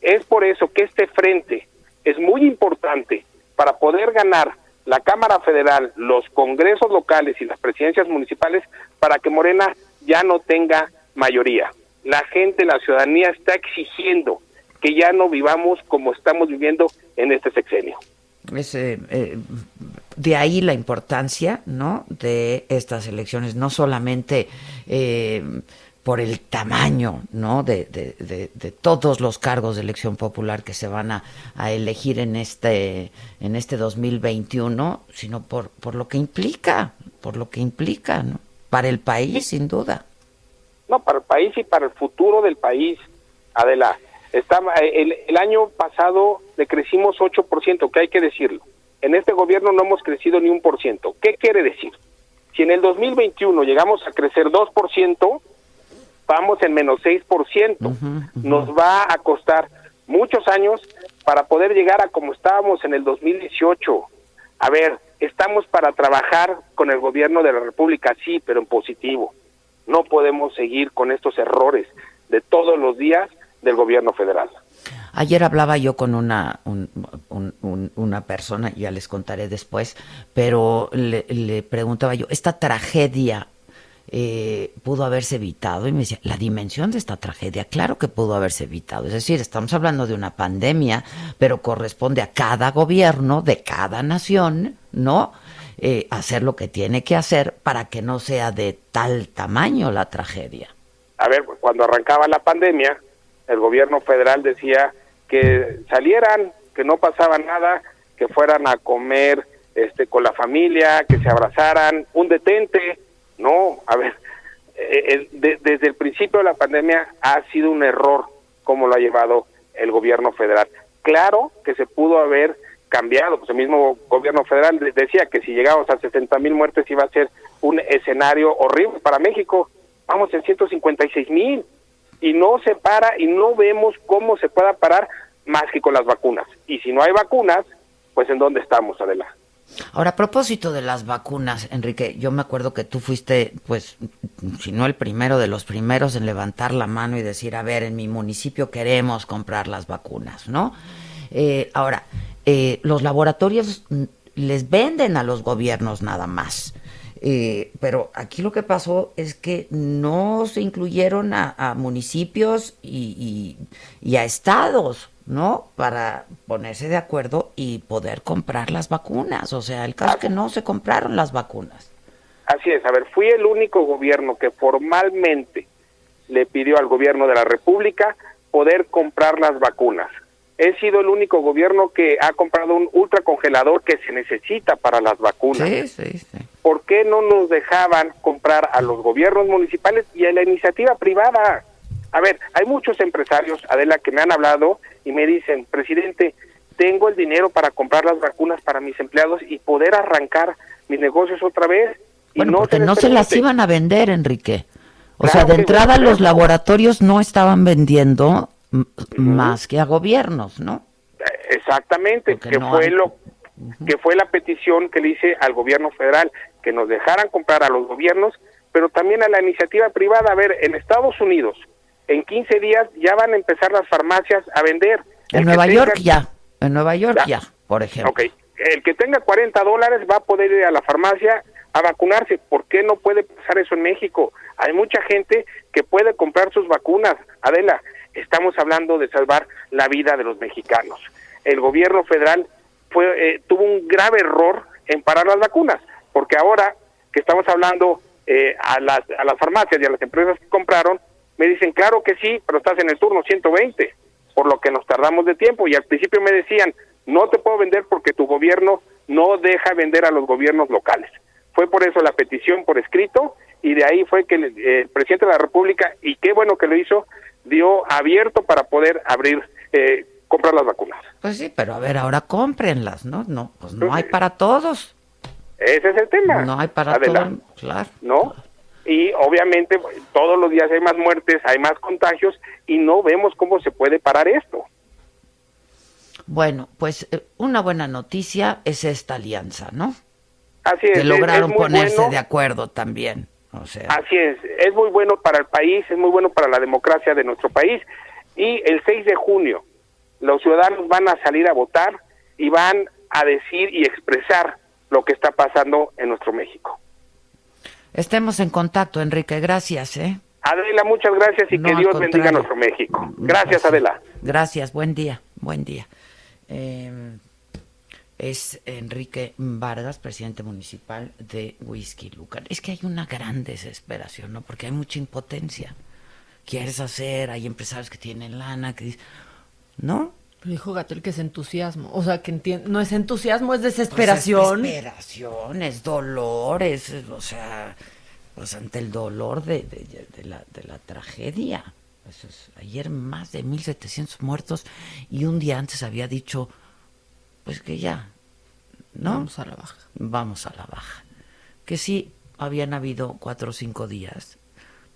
Es por eso que este frente es muy importante para poder ganar la Cámara Federal, los congresos locales y las presidencias municipales para que Morena ya no tenga mayoría. La gente, la ciudadanía está exigiendo que ya no vivamos como estamos viviendo en este sexenio. Es, eh, eh, de ahí la importancia, ¿no? De estas elecciones, no solamente eh, por el tamaño, ¿no? De, de, todos los cargos de elección popular que se van a, elegir en este en este 2021, sino por por lo que implica, por lo que implica, ¿no? Para el país, sin duda. No, para el país y para el futuro del país, Adela. Estaba, el, el año pasado decrecimos 8%, que hay que decirlo. En este gobierno no hemos crecido ni un por ciento. ¿Qué quiere decir? Si en el 2021 llegamos a crecer 2%, vamos en menos 6%. Nos va a costar muchos años para poder llegar a como estábamos en el 2018. A ver, estamos para trabajar con el gobierno de la República, sí, pero en positivo. No podemos seguir con estos errores de todos los días del gobierno federal. Ayer hablaba yo con una, una persona, ya les contaré después, pero le, preguntaba yo, esta tragedia eh, pudo haberse evitado y me decía, la dimensión de esta tragedia, claro que pudo haberse evitado. Es decir, estamos hablando de una pandemia, pero corresponde a cada gobierno de cada nación, ¿no? Eh, hacer lo que tiene que hacer para que no sea de tal tamaño la tragedia. A ver, cuando arrancaba la pandemia, el gobierno federal decía que salieran, que no pasaba nada, que fueran a comer este con la familia, que se abrazaran, un detente, no, a ver, eh, eh, desde el principio de la pandemia ha sido un error como lo ha llevado el gobierno federal. Claro que se pudo haber cambiado, pues el mismo gobierno federal decía que si llegamos a 60 mil muertes iba a ser un escenario horrible para México. Vamos en 156 mil y no se para y no vemos cómo se pueda parar más que con las vacunas. Y si no hay vacunas, pues en dónde estamos, Adela. Ahora, a propósito de las vacunas, Enrique, yo me acuerdo que tú fuiste, pues, si no el primero de los primeros en levantar la mano y decir, a ver, en mi municipio queremos comprar las vacunas, ¿no? Eh, ahora, eh, los laboratorios les venden a los gobiernos nada más. Eh, pero aquí lo que pasó es que no se incluyeron a, municipios y, a estados, ¿no? Para ponerse de acuerdo y poder comprar las vacunas. O sea, el caso es que no se compraron las vacunas. Así es, a ver, fui el único gobierno que formalmente le pidió al gobierno de la República poder comprar las vacunas he sido el único gobierno que ha comprado un ultracongelador que se necesita para las vacunas. Sí, sí, sí. ¿Por qué no nos dejaban comprar a los gobiernos municipales y a la iniciativa privada? A ver, hay muchos empresarios, Adela, que me han hablado y me dicen, presidente, tengo el dinero para comprar las vacunas para mis empleados y poder arrancar mis negocios otra vez. Bueno, porque no se las iban a vender, Enrique. O sea, de entrada los laboratorios no estaban vendiendo más que a gobiernos, ¿no? Exactamente, que fue lo que fue la petición que le hice al gobierno federal, que nos dejaran comprar a los gobiernos, pero también a la iniciativa privada. A ver, en Estados Unidos, en 15 días ya van a empezar las farmacias a vender. En Nueva York ya, en Nueva York ya, por ejemplo. Ok, el que tenga 40 dólares va a poder ir a la farmacia a vacunarse. ¿Por qué no puede pasar eso en México? Hay mucha gente que puede comprar sus vacunas. Adela, estamos hablando de salvar la vida de los mexicanos. El gobierno federal fue, eh, tuvo un grave error en parar las vacunas, porque ahora que estamos hablando eh, a, las, a las farmacias y a las empresas que compraron, me dicen, claro que sí, pero estás en el turno 120, por lo que nos tardamos de tiempo. Y al principio me decían, no te puedo vender porque tu gobierno no deja vender a los gobiernos locales. Fue por eso la petición por escrito y de ahí fue que el, el presidente de la República, y qué bueno que lo hizo, dio abierto para poder abrir, eh, comprar las vacunas. Pues sí, pero a ver, ahora cómprenlas, ¿no? No, pues no hay para todos. Ese es el tema. No hay para todos, claro. ¿No? Y obviamente todos los días hay más muertes, hay más contagios y no vemos cómo se puede parar esto. Bueno, pues eh, una buena noticia es esta alianza, ¿no? Así es. Que lograron ponerse de acuerdo también. Así es, es muy bueno para el país, es muy bueno para la democracia de nuestro país. Y el 6 de junio los ciudadanos van a salir a votar y van a decir y expresar lo que está pasando en nuestro México. Estemos en contacto, Enrique, gracias. ¿eh? Adela, muchas gracias y que Dios bendiga a nuestro México. Gracias, Adela. Gracias, buen día, buen día. Eh es Enrique Vargas, presidente municipal de Whisky Lucan. Es que hay una gran desesperación, ¿no? Porque hay mucha impotencia. Quieres hacer, hay empresarios que tienen lana, que ¿no? Pero dijo Gatel que es entusiasmo. O sea, que no es entusiasmo, es desesperación. Pues es desesperación, es dolor, es, o sea, pues ante el dolor de, la, de la tragedia. ayer más de 1.700 muertos y un día antes había dicho, pues que ya, ¿no? Vamos a la baja. Vamos a la baja. Que sí, habían habido cuatro o cinco días,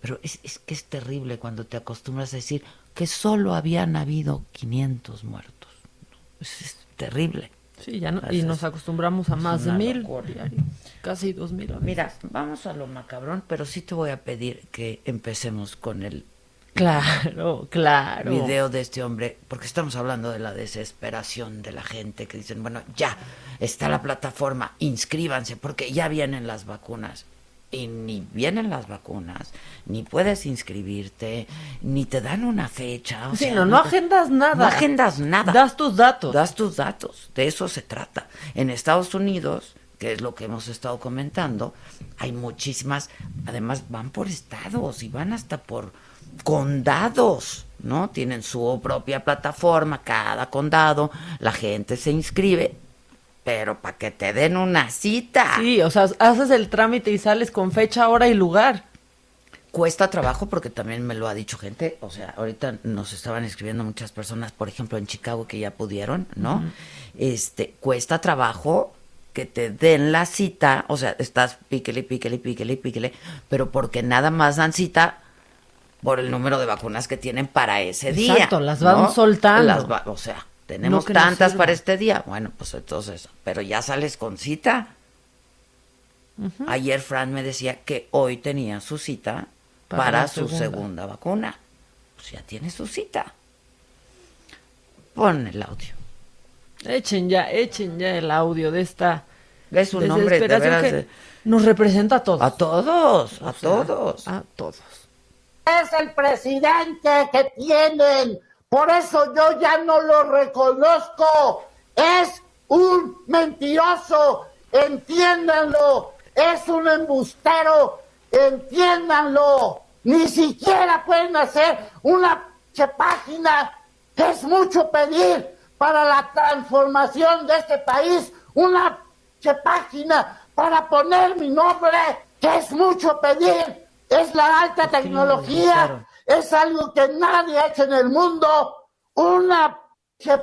pero es, es que es terrible cuando te acostumbras a decir que solo habían habido 500 muertos. Es, terrible. Sí, ya y nos acostumbramos a más de mil casi dos mil. Mira, vamos a lo macabrón, pero sí te voy a pedir que empecemos con el Claro, claro. video de este hombre, porque estamos hablando de la desesperación de la gente que dicen, bueno, ya está la plataforma, inscríbanse, porque ya vienen las vacunas. Y ni vienen las vacunas, ni puedes inscribirte, ni te dan una fecha. o Sí, sea, no, no agendas nada. No agendas nada. Das tus datos. Das tus datos, de eso se trata. En Estados Unidos, que es lo que hemos estado comentando, hay muchísimas, además van por estados y van hasta por condados, ¿no? Tienen su propia plataforma, cada condado, la gente se inscribe, pero para que te den una cita. Sí, o sea, haces el trámite y sales con fecha, hora y lugar. Cuesta trabajo porque también me lo ha dicho gente, o sea, ahorita nos estaban escribiendo muchas personas, por ejemplo, en Chicago que ya pudieron, ¿no? Este, cuesta trabajo que te den la cita, o sea, estás píquele, píquele, píquele, píquele, pero porque nada más dan cita por el número de vacunas que tienen para ese día. Exacto, las van ¿no? soltando. Las va- o sea, tenemos No tantas para este día. Bueno, pues entonces, pero ya sales con cita. Ayer Fran me decía que hoy tenía su cita Para su segunda. segunda vacuna. Pues ya tiene su cita. Pon el audio. Echen ya, echen ya el audio de esta Es un hombre de veras que nos representa a todos. A todos, a sea, todos. A todos. Es el presidente que tienen. Por eso yo ya no lo reconozco. Es un mentiroso. Entiéndanlo. Es un embustero. Entiéndanlo. Ni siquiera pueden hacer una página. Es mucho pedir para la transformación de este país. Una página para poner mi nombre. Que es mucho pedir. Es la alta tecnología. Es algo que nadie ha hecho en el mundo. Una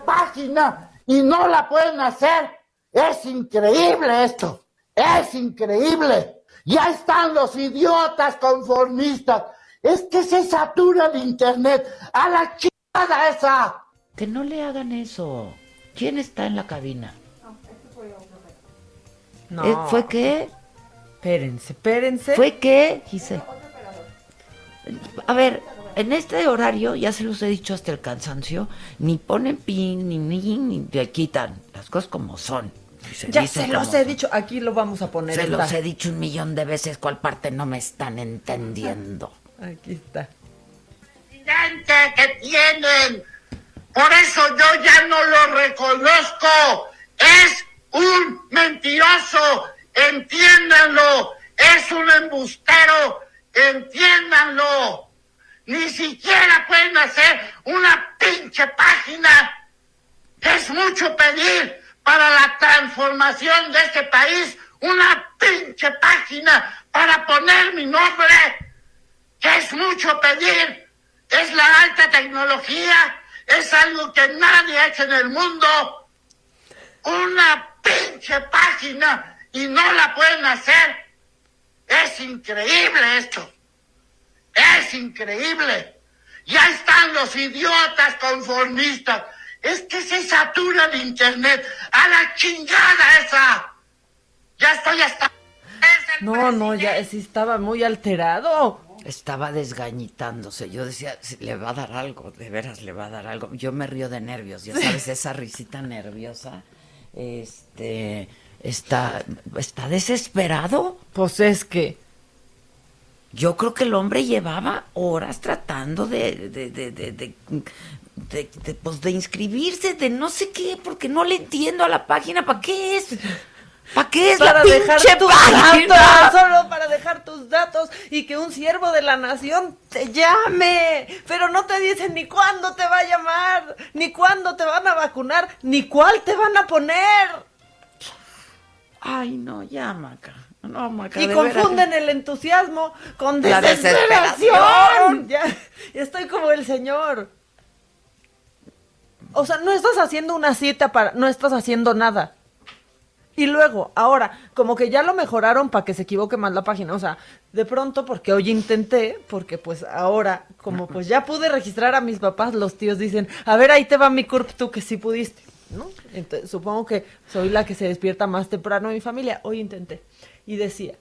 página y no la pueden hacer. Es increíble esto. Es increíble. Ya están los idiotas conformistas. Es que se satura el internet. A la chingada esa. Que no le hagan eso. ¿Quién está en la cabina? No. Eh, ¿Fue qué? Espérense, espérense. ¿Fue qué? Gise? A ver, en este horario, ya se los he dicho hasta el cansancio, ni ponen pin, ni ni, ni le quitan las cosas como son. Se ya se los he son. dicho, aquí lo vamos a poner. Se los he dicho un millón de veces, ¿cuál parte no me están entendiendo? Aquí está. presidente que tienen. Por eso yo ya no lo reconozco. Es un mentiroso. Entiéndanlo. Es un embustero. Entiéndanlo. Ni siquiera pueden hacer una pinche página. Es mucho pedir para la transformación de este país. Una pinche página para poner mi nombre es mucho pedir. Es la alta tecnología. Es algo que nadie ha hecho en el mundo. Una pinche página y no la pueden hacer. Es increíble esto. Es increíble. Ya están los idiotas conformistas. Es que se satura el internet. A la chingada esa. Ya estoy hasta... Es No, no, ya sí estaba muy alterado. Estaba desgañitándose. Yo decía, "Sí, le va a dar algo, de veras le va a dar algo. Yo me río de nervios, ya sabes, esa risita nerviosa. Este, está, está desesperado. Pues es que. Yo creo que el hombre llevaba horas tratando de, de, de, de, de, pues, de inscribirse, de no sé qué, porque no le entiendo a la página. ¿Para qué es? ¿Para qué es para la dejar tus página? datos, solo para dejar tus datos y que un siervo de la nación te llame, pero no te dicen ni cuándo te va a llamar, ni cuándo te van a vacunar, ni cuál te van a poner. Ay, no, ya, Maca. No, Maca, Y veras. confunden el entusiasmo con La desesperación. Ya, estoy como el señor. O sea, no estás haciendo una cita para, no estás haciendo nada. Y luego, ahora, como que ya lo mejoraron para que se equivoque más la página. O sea, de pronto, porque hoy intenté, porque pues ahora, como pues ya pude registrar a mis papás, los tíos dicen, a ver, ahí te va mi CURP, tú que sí pudiste, supongo que soy la que se despierta más temprano en mi familia. Hoy intenté. Y decía,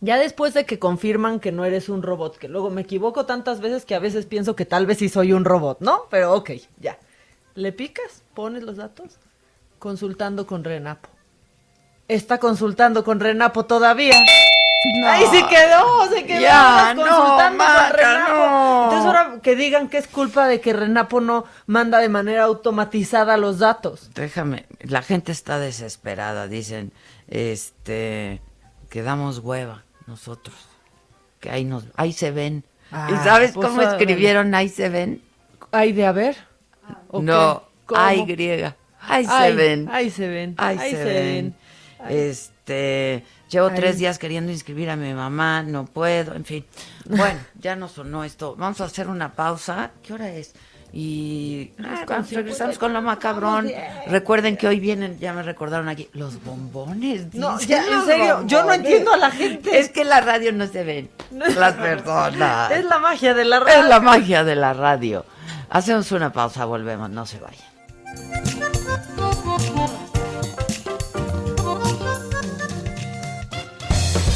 Ya después de que confirman que no eres un robot, que luego me equivoco tantas veces que a veces pienso que tal vez sí soy un robot, ¿no? Pero ok, ya. Le picas, pones los datos, consultando con Renapo. Está consultando con Renapo todavía. Ahí se quedó, se quedó Ya, no, consultando Maca, con Renapo. no. Entonces ahora que digan que es culpa de que Renapo no manda de manera automatizada los datos. Déjame, la gente está desesperada, dicen, este, que damos hueva nosotros, que ahí nos, ahí se ven. Ah, ¿Y sabes pues, cómo escribieron ahí se ven? ¿Hay de haber? ¿O No, qué? ¿Cómo? ay griega, ahí se ven. Ahí se ven. Ahí, se, ven. Este, llevo Ay. tres días queriendo inscribir a mi mamá, no puedo, en fin. Bueno, ya no sonó esto. Vamos a hacer una pausa. ¿Qué hora es? Y ah, regresamos 50. con lo macabrón. Recuerden que hoy vienen, ya me recordaron aquí, los bombones. No, ya, en serio, yo no entiendo a la gente. Es que la radio no se ven las personas. Es la magia de la radio. Es la magia de la radio. Hacemos una pausa, volvemos, no se vayan.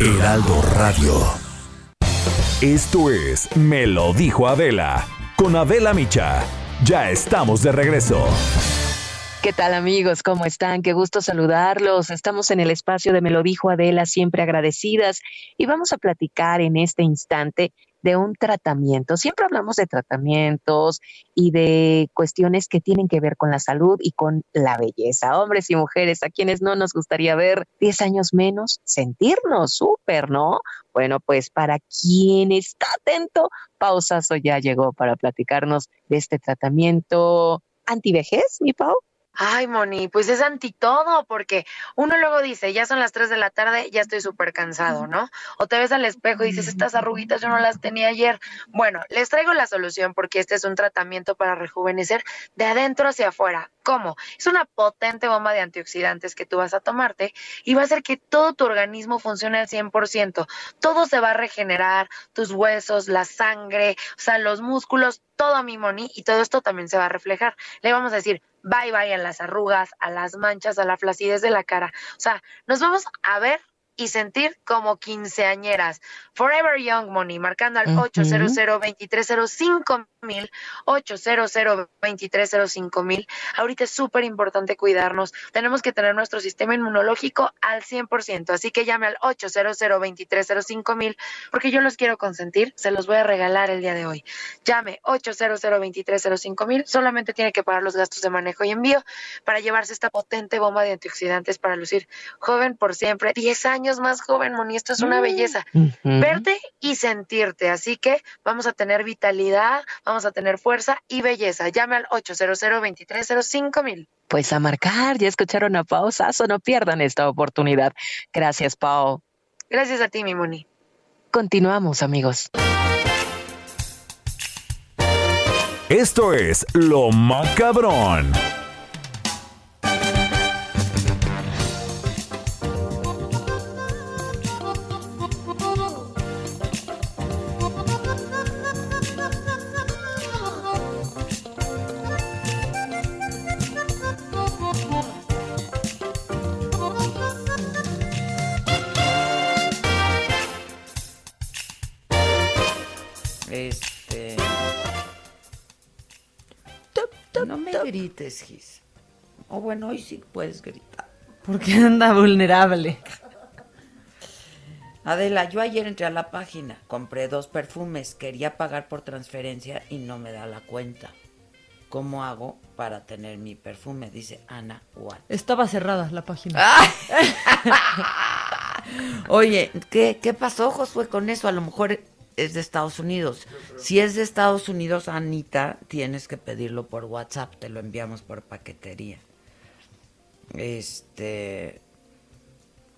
Heraldo Radio. Esto es Me lo dijo Adela con Adela Micha. Ya estamos de regreso. ¿Qué tal amigos? ¿Cómo están? Qué gusto saludarlos. Estamos en el espacio de Me lo dijo Adela, siempre agradecidas, y vamos a platicar en este instante de un tratamiento. Siempre hablamos de tratamientos y de cuestiones que tienen que ver con la salud y con la belleza. Hombres y mujeres a quienes no nos gustaría ver 10 años menos, sentirnos súper, ¿no? Bueno, pues para quien está atento, Pausazo ya llegó para platicarnos de este tratamiento antivejez, mi Pau. Ay, Moni, pues es anti todo, porque uno luego dice, ya son las 3 de la tarde, ya estoy súper cansado, ¿no? O te ves al espejo y dices, estas arruguitas yo no las tenía ayer. Bueno, les traigo la solución porque este es un tratamiento para rejuvenecer de adentro hacia afuera. ¿Cómo? Es una potente bomba de antioxidantes que tú vas a tomarte y va a hacer que todo tu organismo funcione al 100%. Todo se va a regenerar, tus huesos, la sangre, o sea, los músculos, todo mi Moni, y todo esto también se va a reflejar. Le vamos a decir, bye bye a las arrugas, a las manchas, a la flacidez de la cara. O sea, nos vamos a ver y sentir como quinceañeras. Forever Young Money, marcando al Ujú. 800 2305 mil, 800 2305 mil. Ahorita es súper importante cuidarnos. Tenemos que tener nuestro sistema inmunológico al 100%. Así que llame al 800 2305 mil, porque yo los quiero consentir. Se los voy a regalar el día de hoy. Llame 800 2305 mil. Solamente tiene que pagar los gastos de manejo y envío para llevarse esta potente bomba de antioxidantes para lucir joven por siempre. 10 años más joven, Moni. Esto es una belleza. Verte y sentirte. Así que vamos a tener vitalidad, vamos a tener fuerza y belleza. Llame al 800 2305 mil. Pues a marcar, ya escucharon a Pausazo, no pierdan esta oportunidad. Gracias, Pau. Gracias a ti, mi Moni. Continuamos, amigos. Esto es Lo Macabrón. No me grites, Gis. O bueno, hoy sí puedes gritar. Porque anda vulnerable. Adela, yo ayer entré a la página, compré dos perfumes, quería pagar por transferencia y no me da la cuenta. ¿Cómo hago para tener mi perfume? Dice Ana Watt. Estaba cerrada la página. Oye, ¿qué, ¿qué pasó, Josué, con eso? A lo mejor es de Estados Unidos. Si es de Estados Unidos, Anita, tienes que pedirlo por WhatsApp, te lo enviamos por paquetería. Este.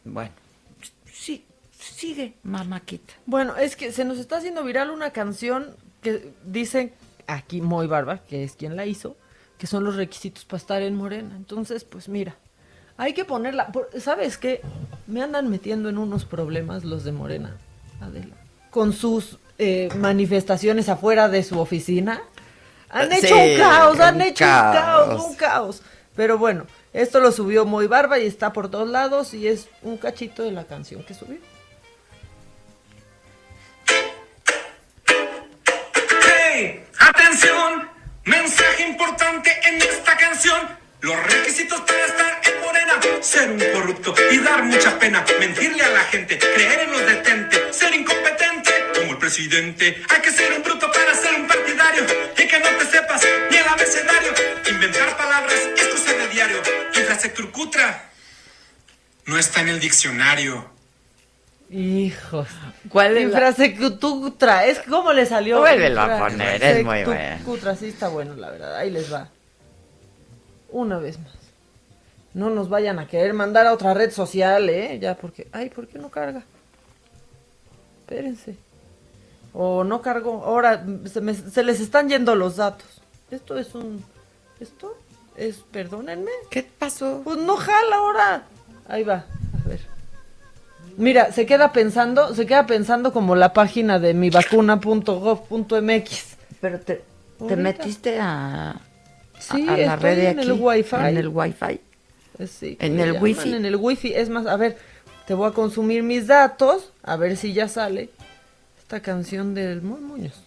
Bueno, sí, sigue, mamáquita. Bueno, es que se nos está haciendo viral una canción que dicen aquí Moy Barba, que es quien la hizo, que son los requisitos para estar en Morena. Entonces, pues mira, hay que ponerla. ¿Sabes qué? Me andan metiendo en unos problemas los de Morena, Adela. Con sus eh, manifestaciones afuera de su oficina. Han Sí, hecho un caos, han un hecho un caos, un caos. Pero bueno, esto lo subió Moy Barba y está por todos lados y es un cachito de la canción que subió. ¡Hey! ¡Atención! Mensaje importante en esta canción. Los requisitos para estar en Morena. Ser un corrupto y dar mucha pena. Mentirle a la gente, creer en los detentes. Ser incompetente presidente. Hay que ser un bruto para ser un partidario. Y que no te sepas ni el abecedario. Inventar palabras es cosa de diario. Cutra no está en el diccionario. Hijos. ¿Cuál es la- Infrasecutra. Es como le salió. Vuélvelo a poner, es muy Infrasecutra, sí está bueno, la verdad. Ahí les va. Una vez más. No nos vayan a querer mandar a otra red social, ¿eh? Ya, porque. Ay, ¿por qué no carga? Espérense. O no cargó. Ahora se, me- se les están yendo los datos. Esto es un. Esto es. Perdónenme. ¿Qué pasó? Pues no jala ahora. Ahí va. A ver. Mira, se queda pensando, se queda pensando como la página de mivacuna.gov.mx. Pero te, te metiste a, Sí, a, a la estoy red de en aquí. el wifi. En el wifi. Sí, En el llaman wifi. En el wifi. Es más, a ver, te voy a consumir mis datos, a ver si ya sale esta canción del Muy Muñoz.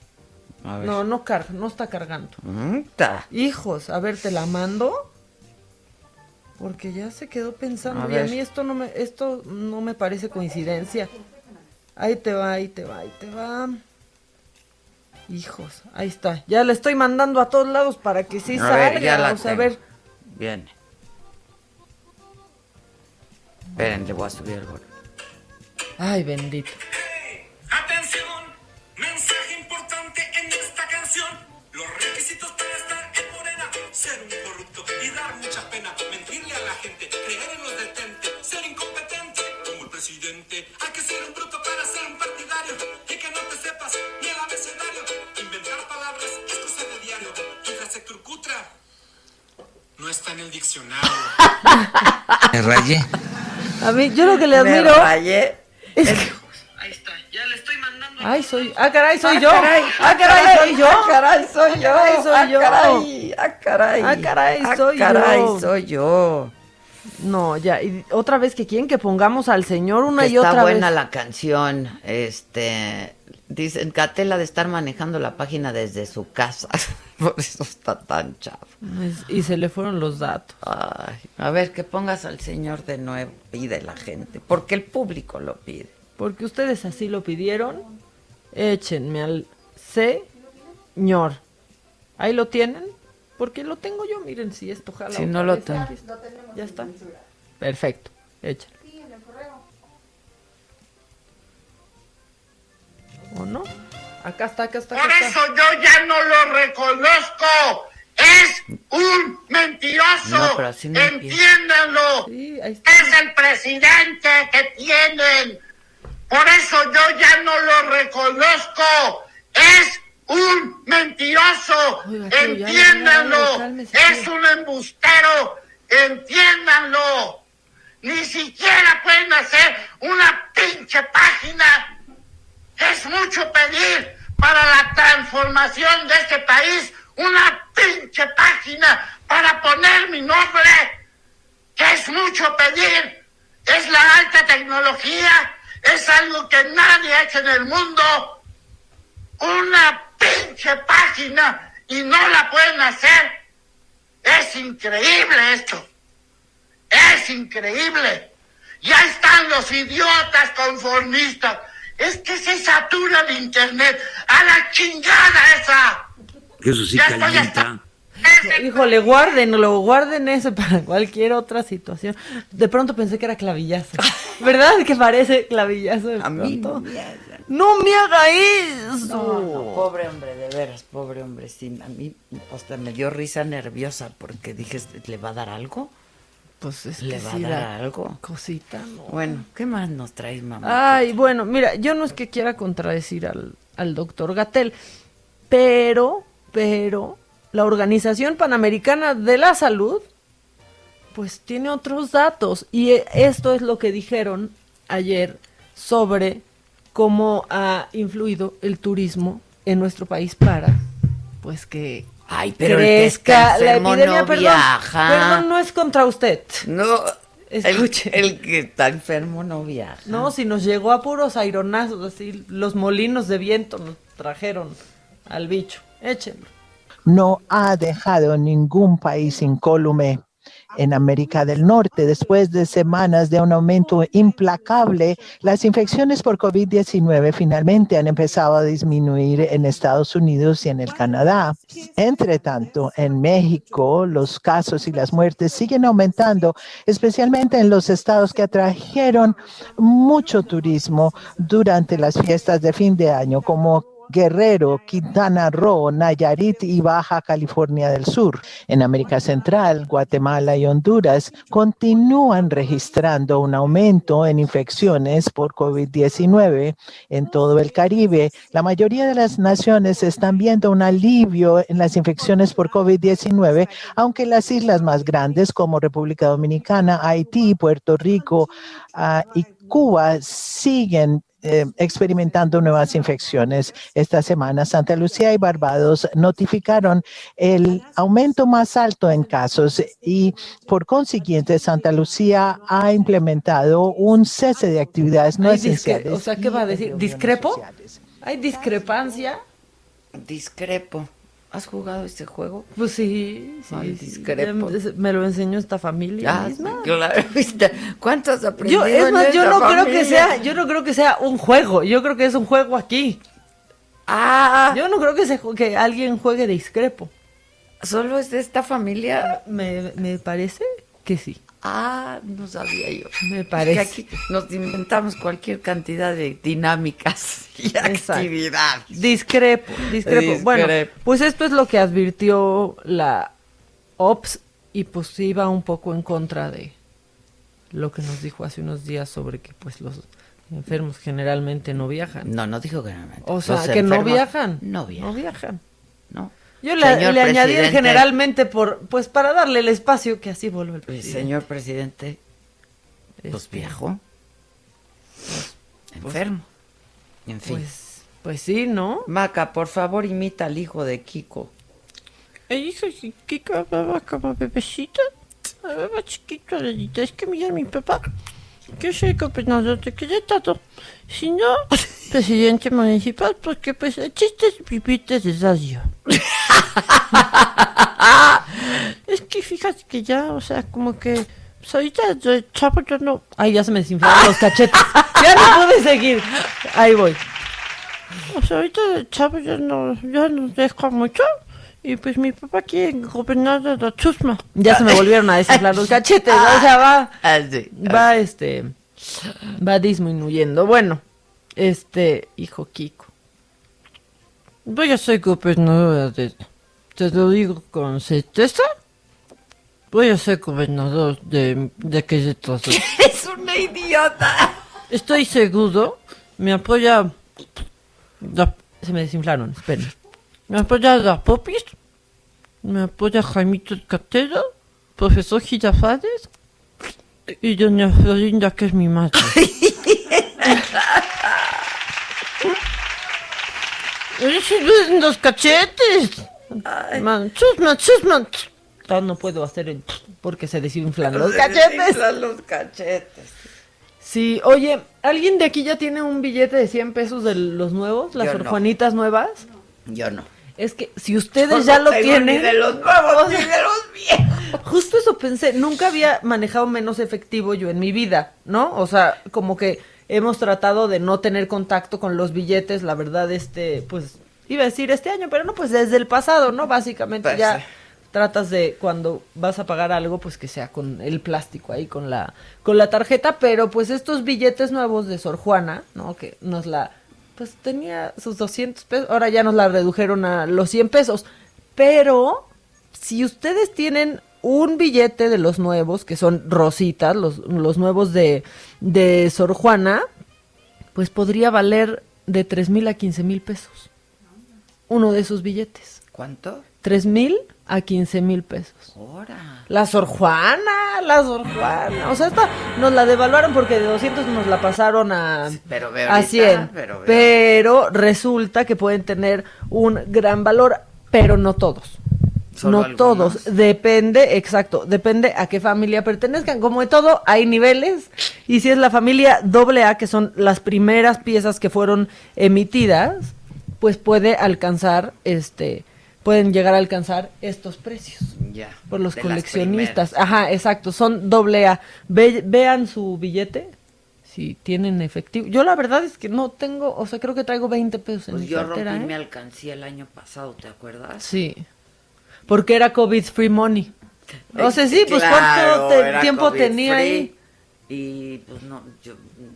A ver. No, no carga, no está cargando. Hijos, a ver, te la mando. Porque ya se quedó pensando. A y a mí esto no me, esto no me parece coincidencia. Ahí te va, ahí te va, ahí te va. Hijos, ahí está. Ya le estoy mandando a todos lados para que sí salga. la sea, a ver. Viene. Esperen, le voy a subir el volumen. Ay, bendito. Requisitos para estar en Morena. Ser un corrupto y dar mucha pena. Mentirle a la gente, creer en los detentes. Ser incompetente como el presidente. Hay que ser un bruto para ser un partidario. Y que no te sepas ni el abecedario. Inventar palabras es cosa de diario. Infraestructura cutra no está en el diccionario. Me rayé. A mí, yo lo que le Me admiro. rayé. Es que. Ay, soy. Ah, caray, soy Ah, yo. caray, ah, caray, soy yo. Ah, caray, soy yo. Ah, caray, soy Ah, yo. caray, ah, caray. Ah, caray, Ah, soy caray, yo. soy yo. No, ya. Y otra vez que quieren que pongamos al señor una Que y está otra buena vez. la canción. Este, dicen Catela de estar manejando la página desde su casa. Por eso está tan chavo. Y se le fueron los datos. Ay, a ver, que pongas al señor de nuevo, pide la gente, porque el público lo pide. Porque ustedes así lo pidieron. Échenme al señor. Ahí lo tienen. Porque lo tengo yo. Miren si esto jala. Si no lo tengo. Está. Ya está. Perfecto. Échenle. ¿O no? Acá está, acá está. Por está. eso yo ya no lo reconozco. Es un mentiroso. No, pero así no empieza. Entiéndanlo. Es el presidente que tienen. Por eso yo ya no lo reconozco. Es un mentiroso. Ya, Entiéndanlo. ya, cálmese, es un embustero. Entiéndanlo. Ni siquiera pueden hacer una pinche página es mucho pedir para la transformación de este país una pinche página para poner mi nombre. Es mucho pedir. Es la alta tecnología. Es algo que nadie ha hecho en el mundo. Una pinche página y no la pueden hacer. Es increíble esto. Es increíble. Ya están los idiotas conformistas. Es que se satura el internet. A la chingada esa. Eso sí Ya calienta. Híjole, guárdenlo, guarden eso para cualquier otra situación. De pronto pensé que era clavillazo. ¿Verdad que parece clavillazo? de pronto? no me hagan. ¡No me haga eso! No, no, pobre hombre, de veras, pobre hombre, sí, a mí hasta me dio risa nerviosa porque dije, ¿le va a dar algo? pues es ¿Le que va sí a da dar algo? Cosita, ¿no? Bueno, ¿qué más nos traes, mamá? Ay, bueno, mira, yo no es que quiera contradecir al, al doctor Gatel, pero, pero, la Organización Panamericana de la Salud, pues tiene otros datos. Y eh, esto es lo que dijeron ayer sobre cómo ha influido el turismo en nuestro país para, pues que Ay, pero el que está crezca la epidemia. no perdón, viaja. perdón, no es contra usted. No, Escuche. El, el que está enfermo no viaja. No, si nos llegó a puros aironazos, así los molinos de viento nos trajeron al bicho. Échenlo. No ha dejado ningún país incólume. En América del Norte, después de semanas de un aumento implacable, las infecciones por COVID-19 finalmente han empezado a disminuir en Estados Unidos y en el Canadá. Entre tanto, en México, los casos y las muertes siguen aumentando, especialmente en los estados que atrajeron mucho turismo durante las fiestas de fin de año, como Guerrero, Quintana Roo, Nayarit y Baja California del Sur. En América Central, Guatemala y Honduras continúan registrando un aumento en infecciones por COVID-19. En todo el Caribe, la mayoría de las naciones están viendo un alivio en las infecciones por COVID-19, aunque las islas más grandes como República Dominicana, Haití, Puerto Rico ah, y Cuba siguen eh, experimentando nuevas infecciones. Esta semana Santa Lucía y Barbados notificaron el aumento más alto en casos y por consiguiente Santa Lucía ha implementado un cese de actividades no esenciales. o sea, ¿qué va a decir? ¿Discrepo? ¿Hay discrepancia? Discrepo. ¿Has jugado este juego? Pues sí, sí. Discrepo. Me- Me lo enseñó esta familia Ya, misma. claro, ¿viste? ¿Cuánto has aprendido? Yo, es en más, yo no creo que sea, yo no creo que sea un juego, yo creo que es un juego aquí. Ah, Yo no creo que, se, que alguien juegue discrepo. ¿Solo es de esta familia? Me, me parece que sí. Ah, no sabía yo. Me Es que parece. aquí nos inventamos cualquier cantidad de dinámicas y Exacto. actividades. Discrepo, discrepo. Bueno, pues esto es lo que advirtió la OPS y pues iba un poco en contra de lo que nos dijo hace unos días sobre que pues los enfermos generalmente no viajan. No, no dijo que no. O sea, Los que no viajan. No viajan. No viajan. No. Yo le, Señor le añadí el generalmente por pues para darle el espacio que así vuelve el Pues, presidente. señor presidente, pues Este, viajó. Enfermo. En fin. Pues, pues sí, ¿no? Maca, por favor, imita al hijo de Kiko. El hijo de Kiko hablaba como bebecita, hablaba chiquito, Adelita. Es que mira mi papá, que soy gobernador de Querétaro, si no, presidente municipal, porque pues el chiste es vivir de radio. es que fíjate que ya, o sea, como que, pues ahorita de chavo yo no... Ay, ya se me desinflaron los cachetes. Ya no pude seguir. Ahí voy. O sea, ahorita de chavo ya no, ya nos deja mucho. Y pues mi papá quiere gobernar de la chusma. Ya se me volvieron a desinflar los cachetes. ¿no? O sea, va, Ah, va este, va disminuyendo. Bueno, este, hijo Kiko. Voy a ser gobernadora de... Te lo digo con certeza. Voy a ser gobernador de, de Querétaro. Es una idiota. Estoy seguro. Me apoya... la- Se me desinflaron, esperen. me apoya la Popis. Me apoya Jaimito Catero. Profesor Girafales. Y doña Florinda, que es mi madre. ¡Oye, si duelen los cachetes! Man, chusma, chusma. Ah, no puedo hacer el porque se desinflan los cachetes. los cachetes. Sí, oye, ¿alguien de aquí ya tiene un billete de 100 pesos de los nuevos, las Yo no. Nuevas? Yo no. Es que si ustedes Yo ya no lo tienen. ni de los nuevos ni de los viejos. Justo eso pensé, nunca había manejado menos efectivo yo en mi vida, ¿no? O sea, como que hemos tratado de no tener contacto con los billetes, la verdad, este, pues, iba a decir este año, pero no, pues desde el pasado, ¿no? Básicamente Pues ya sí. tratas de cuando vas a pagar algo, pues que sea con el plástico ahí, con la, con la tarjeta, pero pues estos billetes nuevos de Sor Juana, ¿no? Que nos la, pues tenía sus 200 pesos, ahora ya nos la redujeron a los 100 pesos, pero si ustedes tienen un billete de los nuevos, que son rositas, los, los nuevos de, de Sor Juana, pues podría valer de tres mil a quince mil pesos. Uno de esos billetes. ¿Cuánto? Tres mil a quince mil pesos. Ahora. La Sor Juana, la Sor Juana. O sea, esta nos la devaluaron porque de 200 nos la pasaron a, Pero ve a ahorita, 100. pero resulta que pueden tener un gran valor, pero no todos. Solo no algunos. todos, depende, exacto, depende a qué familia pertenezcan. Como de todo, hay niveles. Y si es la familia AA, que son las primeras piezas que fueron emitidas, pues puede alcanzar, este, pueden llegar a alcanzar estos precios Ya. por los coleccionistas. Ajá, exacto, son doble A. Ve- vean su billete, si tienen efectivo. Yo la verdad es que no tengo, o sea, creo que traigo 20 pesos en Pues mi yo cartera. rompí ¿eh? mi alcancía el año pasado, ¿te acuerdas? Sí, porque era COVID free money. O sea, sí, pues Claro, cuánto te- tiempo COVID tenía free. ahí. Y pues no, yo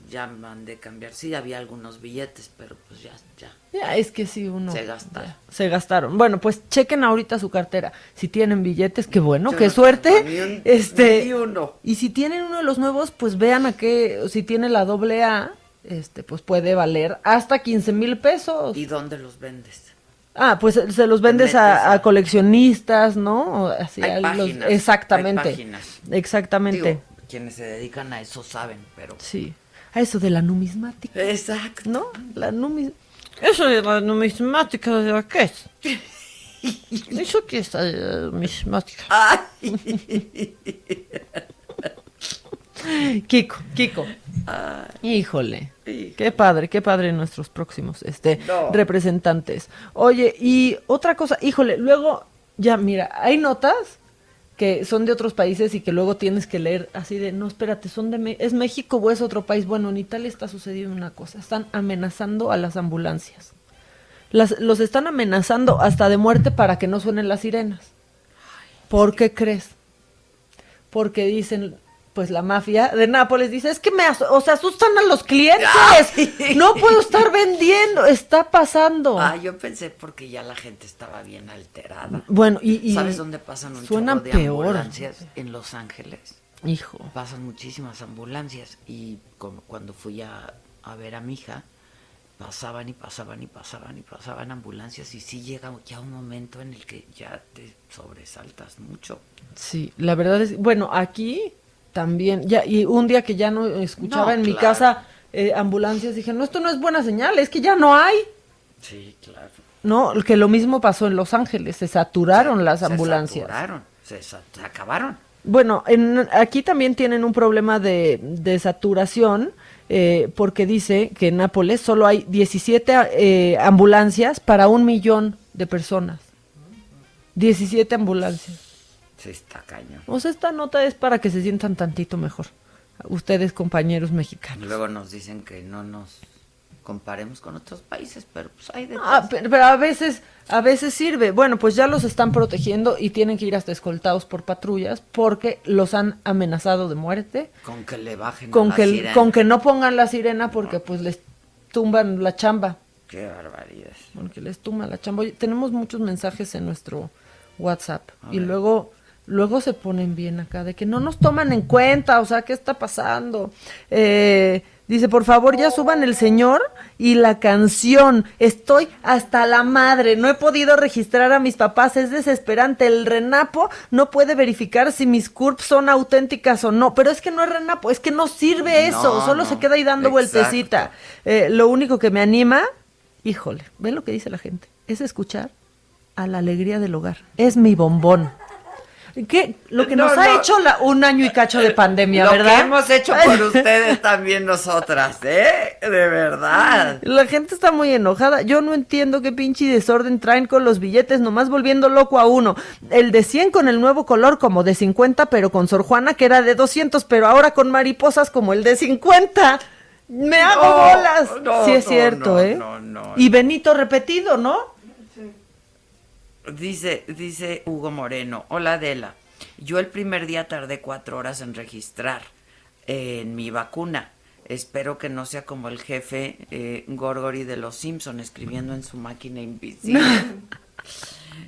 ya mandé cambiar. Sí, había algunos billetes, pero pues ya, ya. Ya, es que sí, uno. Se gastaron. ya, se gastaron. Bueno, pues chequen ahorita su cartera. Si tienen billetes, qué bueno, Yo qué no suerte. ni un- este, ni uno. Y si tienen uno de los nuevos, pues vean a qué, si tiene la doble A, este, pues puede valer hasta 15 mil pesos. ¿Y dónde los vendes? Ah, pues se los vendes a, a coleccionistas, ¿no? Así, Hay a los- páginas, exactamente. hay páginas. Exactamente. Digo, quienes se dedican a eso saben, pero... Sí. A eso de la numismática. Exacto. ¿No? La numismática. Eso de la numismática, ¿de qué es? ¿Eso qué es la numismática? Kiko, Kiko. Híjole. Qué padre, qué padre nuestros próximos este No. representantes. Oye, y otra cosa, híjole, luego ya mira, hay notas que son de otros países y que luego tienes que leer así de, no, espérate, son de Me- es México o es otro país. Bueno, en Italia está sucediendo una cosa, están amenazando a las ambulancias. Las, los están amenazando hasta de muerte para que no suenen las sirenas. ¿Por qué crees? Porque dicen, pues la mafia de Nápoles dice, es que me as- o sea, asustan a los clientes. No puedo estar vendiendo, está pasando. Ah, yo pensé porque ya la gente estaba bien alterada. Bueno, y- y ¿Sabes dónde pasan un suenan de peor. ambulancias? En Los Ángeles. Hijo. Pasan muchísimas ambulancias y cuando fui a, a ver a mi hija, pasaban y pasaban y pasaban y pasaban ambulancias y sí llega ya un momento en el que ya te sobresaltas mucho. Sí, la verdad es, bueno, aquí también, ya, y un día que ya no escuchaba No, en mi casa eh, ambulancias, dije, no, esto no es buena señal, es que ya no hay. Sí, claro. No, que lo mismo pasó en Los Ángeles, se saturaron las ambulancias. Se saturaron, se, sa- se acabaron. Bueno, en, aquí también tienen un problema de, de saturación eh, porque dice que en Nápoles solo hay 17 eh, ambulancias para un millón de personas. 17 ambulancias. Sí, está. O sea, esta nota es para que se sientan tantito mejor. Ustedes, compañeros mexicanos. Luego nos dicen que no nos comparemos con otros países, pero pues hay de Ah, pero, pero a veces, a veces sirve. Bueno, pues ya los están protegiendo y tienen que ir hasta escoltados por patrullas porque los han amenazado de muerte. Con que le bajen Con la que, sirena. con que no pongan la sirena porque pues les tumban la chamba. Qué barbaridad. Porque les tumban la chamba. Oye, tenemos muchos mensajes en nuestro WhatsApp y luego luego se ponen bien acá de que no nos toman en cuenta, o sea, ¿qué está pasando? Eh, dice, por favor, ya suban el señor y la canción. Estoy hasta la madre, no he podido registrar a mis papás, es desesperante. El Renapo no puede verificar si mis CURPs son auténticas o no, pero es que no es Renapo, es que no sirve eso, No, solo no, se queda ahí dando exacto. vueltecita. Eh, lo único que me anima, híjole, ven lo que dice la gente, es escuchar a la alegría del hogar. Es mi bombón. ¿Qué? Lo que No, nos ha no. hecho la- un año y cacho de pandemia, Lo ¿verdad? que hemos hecho por ustedes también nosotras, ¿eh? De verdad. La gente está muy enojada. Yo no entiendo qué pinche desorden traen con los billetes, nomás volviendo loco a uno. El de 100 con el nuevo color como de 50, pero con Sor Juana que era de 200, pero ahora con mariposas como el de 50. Me hago No, bolas. no, sí es no, cierto, no, ¿eh? no, no. Y Benito repetido, ¿no? Dice, dice Hugo Moreno, hola Adela, yo el primer día tardé cuatro horas en registrar eh, en mi vacuna. Espero que no sea como el jefe eh, Gorgory de los Simpson escribiendo en su máquina invisible.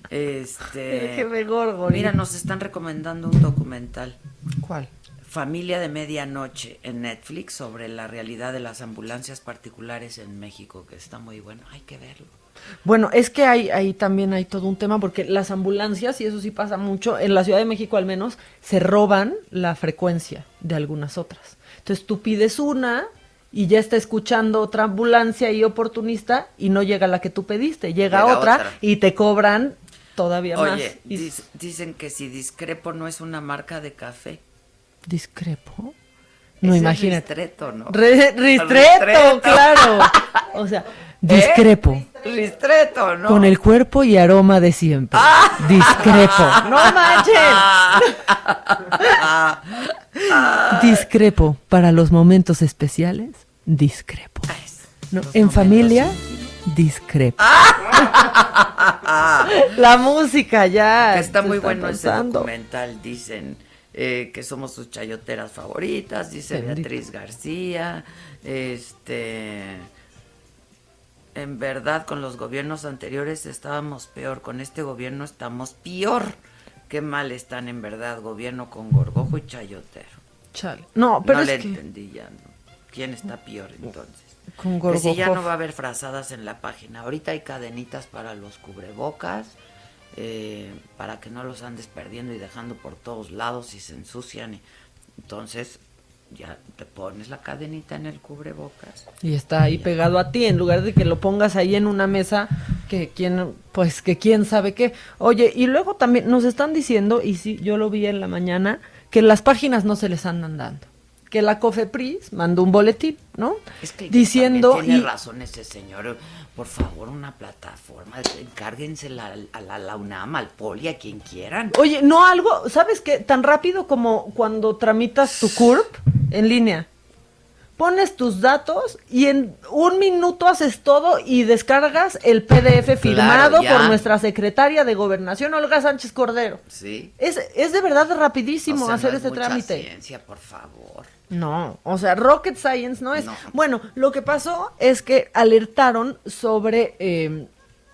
Este. Qué begorgo. Mira, nos están recomendando un documental. ¿Cuál? Familia de Medianoche en Netflix sobre la realidad de las ambulancias particulares en México, que está muy bueno. Hay que verlo. Bueno, es que hay, ahí también hay todo un tema, porque las ambulancias, y eso sí pasa mucho, en la Ciudad de México al menos, se roban la frecuencia de algunas otras. Entonces tú pides una y ya está escuchando otra ambulancia y oportunista y no llega la que tú pediste, llega, Llega otra, otra. y te cobran todavía más. Oye, Y- dicen que si discrepo no es una marca de café. ¿Discrepo? No, imagínate. Ristreto, ¿no? Re- ristreto, Ristreto. claro. O sea, discrepo. Ristreto, ¿no? Con el cuerpo y aroma de siempre. Discrepo. No manches. Discrepo. Para los momentos especiales, discrepo. No, en familia, discrepo. La música ya. Que está muy bueno ese cansando. documental, dicen eh, que somos sus chayoteras favoritas, dice. Beatriz García, este en verdad con los gobiernos anteriores estábamos peor, con este gobierno estamos peor. Qué mal están en verdad gobierno con Gorgojo y Chayotero. Chale. No, pero no es le que entendí ya. ¿no? ¿Quién está peor entonces? con Que si ya no va a haber frazadas en la página. Ahorita hay cadenitas para los cubrebocas, eh, para que no los andes perdiendo y dejando por todos lados y se ensucian. y- entonces ya te pones la cadenita en el cubrebocas. Y está ahí pegado a ti, en lugar de que lo pongas ahí en una mesa, que quién, pues que quién sabe qué. Oye, y luego también nos están diciendo, y sí, yo lo vi en la mañana, que las páginas no se les andan dando. Que la COFEPRIS mandó un boletín, ¿no? Es que Diciendo, tiene y- razón ese señor. Por favor, una plataforma, encárguensela a la, a la UNAM, al Poli, a quien quieran. Oye, no algo, ¿sabes qué? Tan rápido como cuando tramitas tu CURP en línea. Pones tus datos y en un minuto haces todo y descargas el PDF firmado por nuestra secretaria de Gobernación, Olga Sánchez Cordero. Sí. Es, es de verdad rapidísimo O sea, hacer no es ese mucha trámite. ciencia, por favor. No, o sea, rocket science no es. Bueno, lo que pasó es que alertaron sobre eh,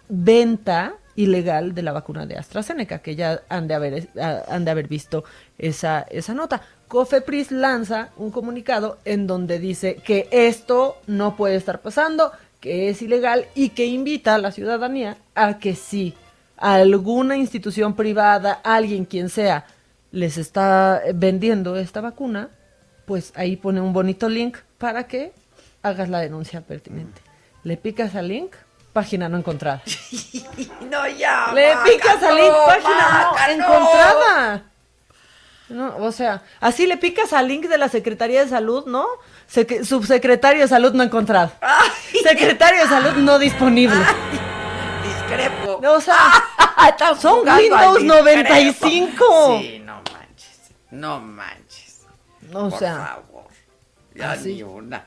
venta ilegal de la vacuna de AstraZeneca, que ya han de haber, ah, han de haber visto esa, esa nota. Cofepris lanza un comunicado en donde dice que esto no puede estar pasando, que es ilegal y que invita a la ciudadanía a que si alguna institución privada, alguien quien sea, les está vendiendo esta vacuna, pues ahí pone un bonito link para que hagas la denuncia pertinente. Le picas al link, página no encontrada. No, ya. Le Maca, picas al no, link, página no Maca, no. encontrada. No, o sea, así le picas al link de la Secretaría de Salud, ¿no? Sec- subsecretario de Salud no encontrado. Secretario de Salud no disponible. Discrepo. O sea, son Windows discrepo. 95. Sí, no manches. No manches. O por sea, favor. Ya así. ni una.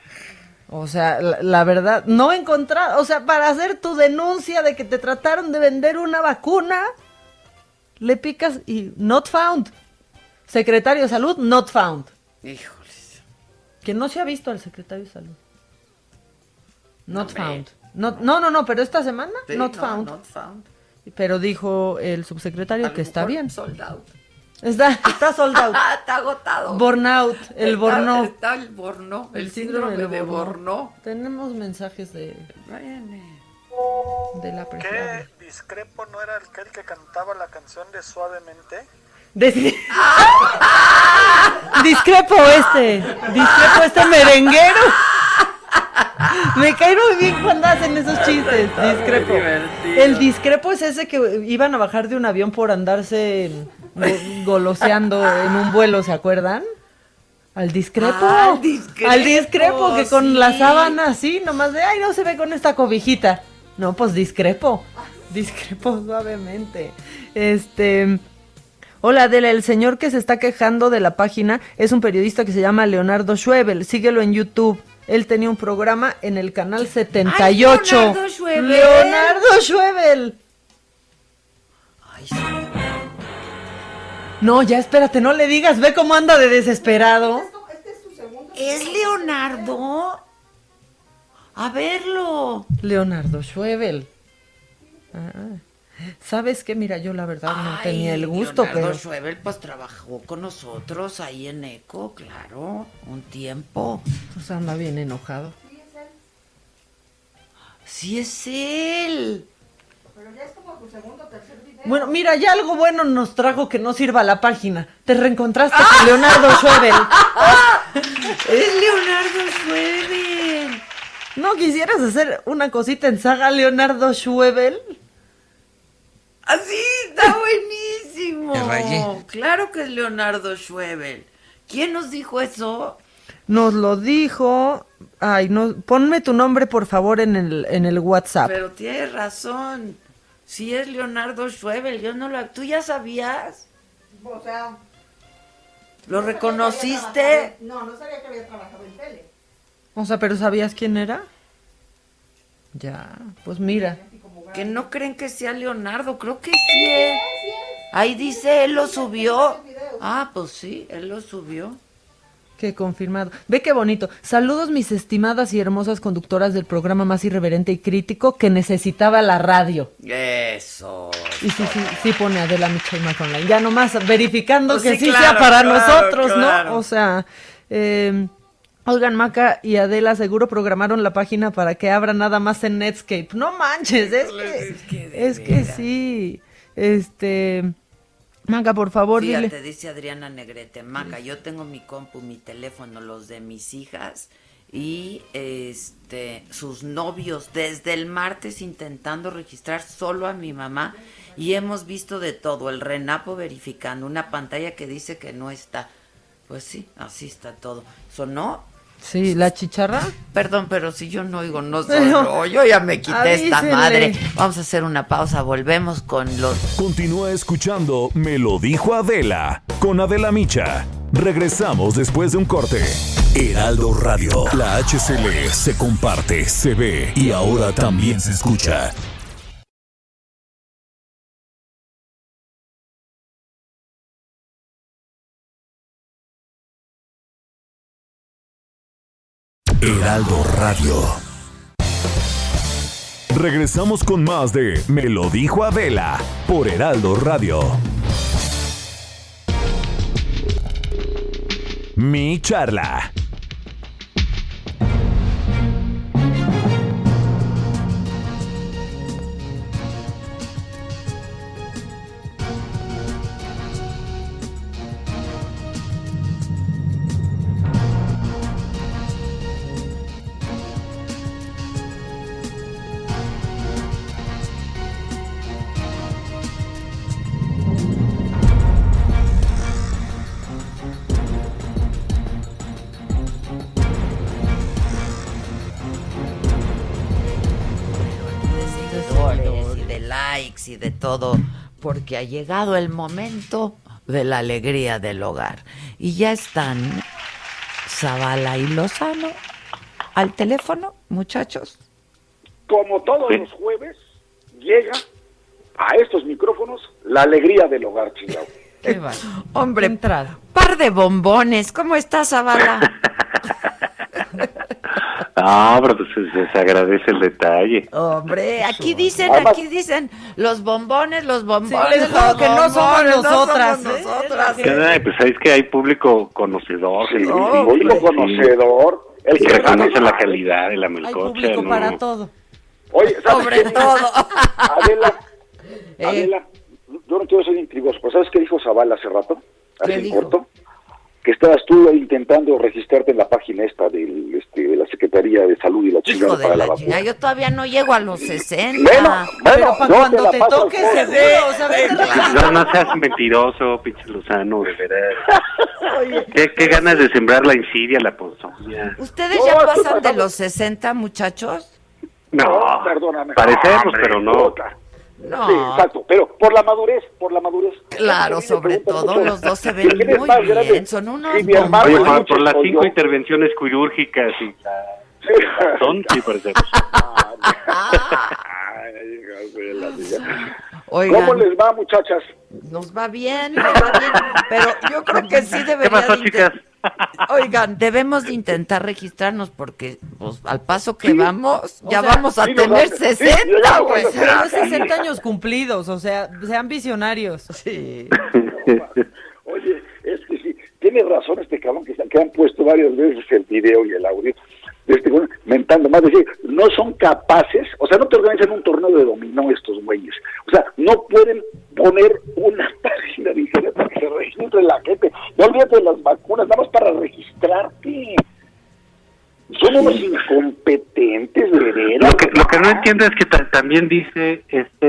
O sea, la, la verdad, no encontrar, o sea, para hacer tu denuncia de que te trataron de vender una vacuna, le picas y not found. Secretario de Salud, not found. Híjoles. Que no se ha visto al secretario de Salud. Not found. Not- no, no, no, pero esta semana, Sí, not no, found. not found. Pero dijo el subsecretario que está bien. Sold out. Está, está sold out. está agotado. Burnout, el Está- borno. Está el borno. El, síndrome, de borno. Tenemos mensajes de, de la presión. ¿Qué discrepo no era aquel que cantaba la canción de Suavemente? Discrepo este, discrepo este merenguero. Me cae muy bien cuando hacen esos chistes. Discrepo. El discrepo es ese que iban a bajar de un avión por andarse go- goloseando en un vuelo, ¿se acuerdan? Al discrepo. Ah, al discrepo, Al discrepo, que con sí. la sábana así, nomás de, ay, no se ve con esta cobijita. No, pues discrepo. Discrepo suavemente. Este. Hola Adela, el señor que se está quejando de la página es un periodista que se llama Leonardo Schwebel. Síguelo en YouTube. Él tenía un programa en el canal 78. Leonardo Schwebel! Leonardo Schwebel. No, ya espérate, no le digas, ve cómo anda de desesperado. ¿Es Leonardo? A verlo. Leonardo Schwebel. Ah. ¿Sabes qué? Mira, yo la verdad no Ay, tenía el gusto, Leonardo pero... Schwebel, pues trabajó con nosotros ahí en ECO, claro, un tiempo. Pues anda bien enojado. Sí es él. Bueno, mira, ya algo bueno nos trajo que no sirva la página. Te reencontraste con Leonardo Schwebel. Es Leonardo Schwebel. ¿No quisieras hacer una cosita en saga Leonardo Schwebel? Así está buenísimo. Claro que es Leonardo Schwebel. ¿Quién nos dijo eso? Nos lo dijo. Ay, no, ponme tu nombre por favor en el, en el WhatsApp. Pero tienes razón. Sí es Leonardo Schwebel. Yo no lo. ¿Tú ya sabías? O sea, ¿Lo reconociste? no, no sabía que había trabajado en tele. O sea, pero ¿sabías quién era? Ya, pues mira. Que no creen que sea Leonardo. Creo que sí es. Ahí dice, él lo subió. Ah, pues sí, él lo subió. Qué confirmado. Ve qué bonito. Saludos mis estimadas y hermosas conductoras del programa más irreverente y crítico que necesitaba la radio. Eso. Y sí, sí, sí pone Adela Michelle Online. Ya nomás verificando Pues que sí, sí, claro, sea para claro, nosotros, claro. ¿no? O sea, eh, Olgan Maca y Adela seguro programaron la página para que abra nada más en Netscape. No manches, es que, es que sí. Este, Maca, por favor, Fíjate, dile. dice Adriana Negrete, Maca, yo tengo mi compu, mi teléfono, los de mis hijas y este sus novios desde el martes intentando registrar solo a mi mamá y hemos visto de todo, el Renapo verificando una pantalla que dice que no está. Pues sí, así está todo. ¿Sonó? Sí, la chicharra. Perdón, pero si yo no oigo, no Pero- sonó. Yo ya me quité esta madre. Vamos a hacer una pausa, volvemos con los Continúa escuchando Me lo dijo Adela con Adela Micha. Regresamos después de un corte. Heraldo Radio, la HCL se comparte, se ve y ahora también se escucha. Heraldo Radio. Regresamos con más de Me lo dijo Adela por Heraldo Radio. Mi charla. Y de todo, porque ha llegado el momento de la alegría del hogar. Y ya están Zavala y Lozano al teléfono, muchachos. Como todos los jueves, llega a estos micrófonos la alegría del hogar, chingado. Hombre, par de bombones. ¿Cómo estás, Zavala? No, pero pues se, se agradece el detalle. Hombre, aquí dicen, aquí dicen los bombones, los bombones. los que no somos bombones, no nosotras, somos ¿eh? nosotras. Pues es que hay público conocedor. Sí, sí, público sí, conocedor. El que reconoce la calidad de la Hay melcocha. público ¿no? para todo. Oye, ¿sabes Sobre qué? todo. Adela, Eh. Adela, yo no quiero ser intrigoso, pero ¿sabes qué dijo Zavala hace rato? ¿Qué Hace dijo? Que estabas tú intentando registrarte en la página esta del, este, de la Secretaría de Salud y la Hijo chingada de para la la vacuna. chingada, yo todavía no llego a los 60. Bueno, bueno, Pero para yo cuando te paso toque por- seguro, o sea, No, no seas mentiroso, pinche Lozano, de veras. ¿Qué, qué ganas de sembrar la insidia, la ponzoña. ¿Ustedes No, ya pasan de los 60, muchachos? No, perdóname. parecemos, Hombre, pero no. No. Sí, exacto, pero por la madurez, por la madurez. Claro, sobre todo mucho, los dos se ven ¿quién es muy más grande? bien, son unos Sí, mi hermano Oye, por, por las cinco yo. intervenciones quirúrgicas y la- son, sí. Oigan. ¿Cómo les va, muchachas? Nos va bien, nos va bien, pero yo creo que sí ¿Qué debería pasó, de chicas? Oigan, debemos de intentar registrarnos porque pues, al paso que vamos, O ya sea, vamos a sí, tener nos- 60, güey. Pero 60 años cumplidos, o sea, sean visionarios. Sí. Oye, es que sí, tiene razón este cabrón que, se- que han puesto varias veces el video y el audio este güey mentando más, decir, no son capaces, o sea, no te organizan un torneo de dominó estos güeyes, o sea, no pueden poner una página de internet para que se registre la gente, no olvídate de las vacunas, nada más para registrarte. Son unos incompetentes, de veras. Lo que, lo que no entiendo es que ta- también dice este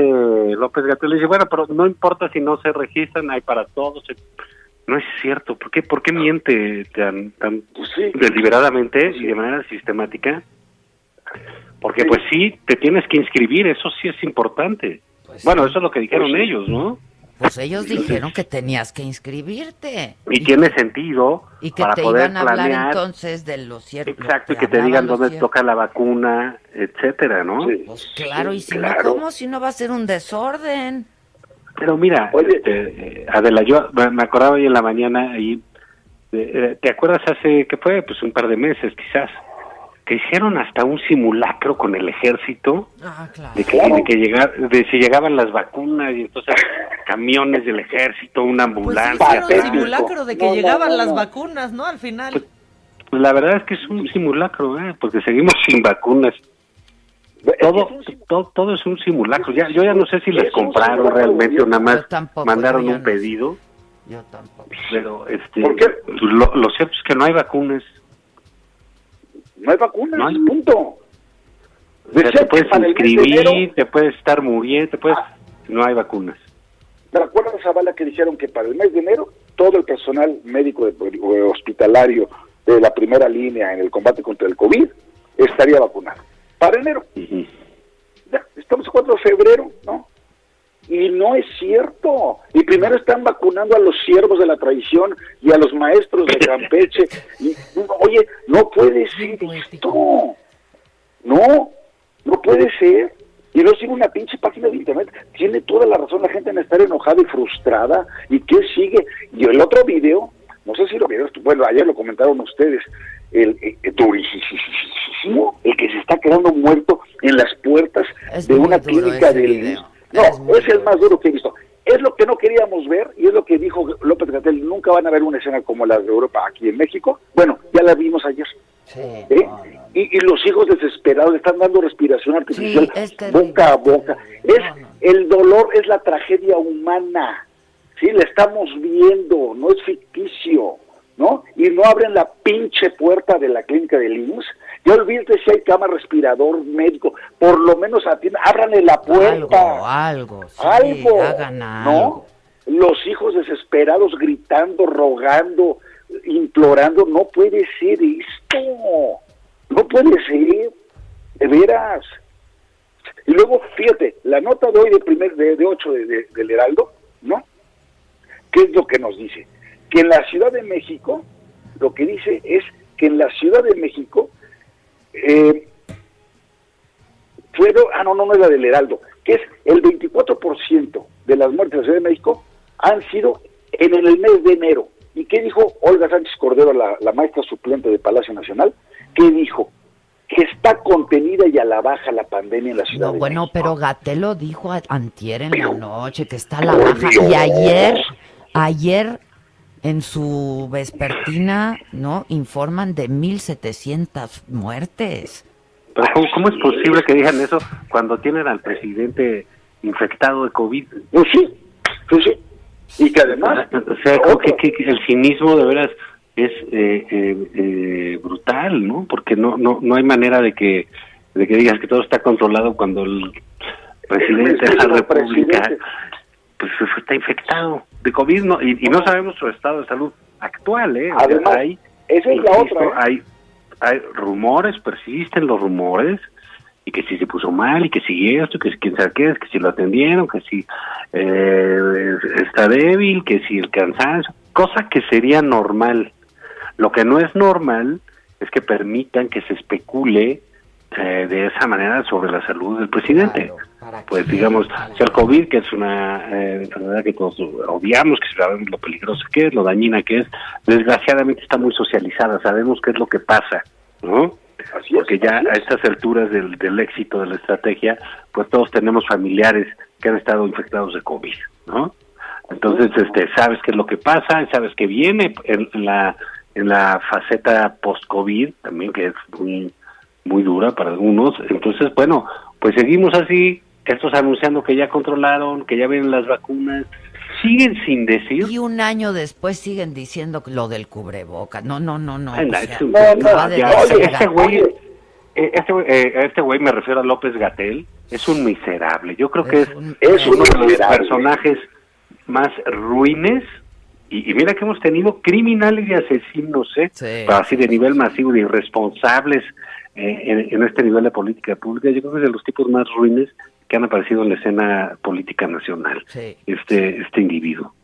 López Gatel, dice, bueno, pero no importa si no se registran, hay para todos. No es cierto, ¿por qué, por qué miente tan, tan deliberadamente y de manera sistemática? Porque pues sí, te tienes que inscribir, eso sí es importante. bueno, eso es lo que dijeron Pues sí. ellos, ¿no? Pues ellos dijeron que tenías que inscribirte. Y tiene sentido Y que para te poder iban a hablar planear, entonces de los ciertos. exacto, y que te digan dónde toca la vacuna, etcétera, ¿no? Pues claro, y si claro. no, ¿cómo? Si no va a ser un desorden. Pero mira, este, eh, Adela, yo me acordaba hoy en la mañana ahí, eh, ¿te acuerdas hace, qué fue? Pues un par de meses quizás, que hicieron hasta un simulacro con el ejército Ah, claro. de que, de que llegar, de si llegaban las vacunas y entonces camiones del ejército, una Pues ambulancia. hicieron atrás. simulacro de que No, llegaban no, las vacunas, ¿no? Al final. Pues la verdad es que es un simulacro, ¿eh? porque seguimos sin vacunas. Todo, todo, todo es un simulacro. Ya, yo ya no sé si las compraron realmente o nada más mandaron yo un no pedido. Yo tampoco. Pero este, Lo, lo cierto es que no hay vacunas. No hay vacunas, No hay. punto. O sea, Decía te puedes inscribir, enero- te puedes estar muriendo, te puedes... No hay vacunas. ¿Te acuerdas, Zavala, que dijeron que para el mes de enero todo el personal médico de- hospitalario de la primera línea en el combate contra el COVID estaría vacunado? Para enero. Ya, estamos a 4 de febrero, ¿no? Y no es cierto. Y primero están vacunando a los siervos de la traición y a los maestros de Campeche. Y, oye, no puede ser esto. No, no puede ser. Y no sigue una pinche página de internet. Tiene toda la razón la gente en estar enojada y frustrada. ¿Y qué sigue? Y el otro video, no sé si lo vieron, bueno, ayer lo comentaron ustedes, el, el durísimo, el que se está quedando muerto en las puertas Es de una duro clínica ese del video. No, es, el más duro que he visto. Es lo que no queríamos ver y es lo que dijo López Gatel. Nunca van a ver una escena como la de Europa aquí en México. Bueno, ya la vimos ayer. ¿Eh? Y, y los hijos desesperados están dando respiración artificial es boca a boca. Es el dolor es la tragedia humana. Sí, la estamos viendo, no es ficticio, ¿no? Y no abren la pinche puerta de la clínica de IMSS. Ya olvídate si hay cama respirador médico, por lo menos atiendan, ábranle la puerta. Algo, algo. sí, algo, hagan ¿no? Los hijos desesperados gritando, rogando, implorando, no puede ser esto, no puede ser, de veras. Y luego, fíjate, la nota de hoy de primer de, de 8 de, de- del Heraldo, ¿no? ¿Qué es lo que nos dice? Que en la Ciudad de México, lo que dice es que en la Ciudad de México eh, fueron, ah, no, no, no es la del Heraldo, que es el 24% de las muertes de la Ciudad de México han sido en el mes de enero. ¿Y qué dijo Olga Sánchez Cordero, la, la maestra suplente de Palacio Nacional? ¿Qué dijo? Que está contenida y a la baja la pandemia en la Ciudad No, de bueno, México. pero Gatel lo dijo a- antier en la noche, que está a la baja. Dios. Y ayer, ayer en su vespertina, ¿no? Informan de 1.700 muertes. Pero ¿cómo, cómo es posible que digan eso cuando tienen al presidente infectado de COVID? Pues sí, pues sí. Y que además... O sea, creo que, el cinismo de veras es eh, eh, eh, brutal, ¿no? Porque no, no, no hay manera de que, de que digas que todo está controlado cuando el presidente de la República presidente. pues, pues, está infectado de COVID no, y, y no sabemos su estado de salud actual, ¿eh? O sea, Además, hay, esa es la insisto, otra, ¿eh? hay, hay rumores, persisten los rumores, y que si se puso mal, y que si esto, que si quién sabe qué es, que si lo atendieron, que si eh, está débil, que si el cansancio, cosa que sería normal. Lo que no es normal es que permitan que se especule eh, de esa manera sobre la salud del presidente. Pues digamos, si el COVID, que es una eh, enfermedad que todos odiamos, que sabemos lo peligroso que es, lo dañina que es, desgraciadamente está muy socializada, sabemos qué es lo que pasa, ¿no? Porque ya a estas alturas del, del éxito de la estrategia, pues todos tenemos familiares que han estado infectados de COVID, ¿no? Entonces, este, sabes qué es lo que pasa, sabes que viene en, en la en la faceta post-COVID también, que es muy, muy dura para algunos. Entonces, bueno, pues seguimos así, estos anunciando que ya controlaron, que ya vienen las vacunas, siguen sin decir. Y un año después siguen diciendo lo del cubreboca. No, no, no, no. Sea, de este güey, eh, este, güey- eh, este güey me refiero a López Gatel, es un miserable. Yo creo que es, es uno un de los personajes más ruines. Y, y mira que hemos tenido criminales y asesinos, ¿eh? Pero así de nivel masivo, de irresponsables eh, en, en este nivel de política pública. Yo creo que es de los tipos más ruines que han aparecido en la escena política nacional. Este este individuo.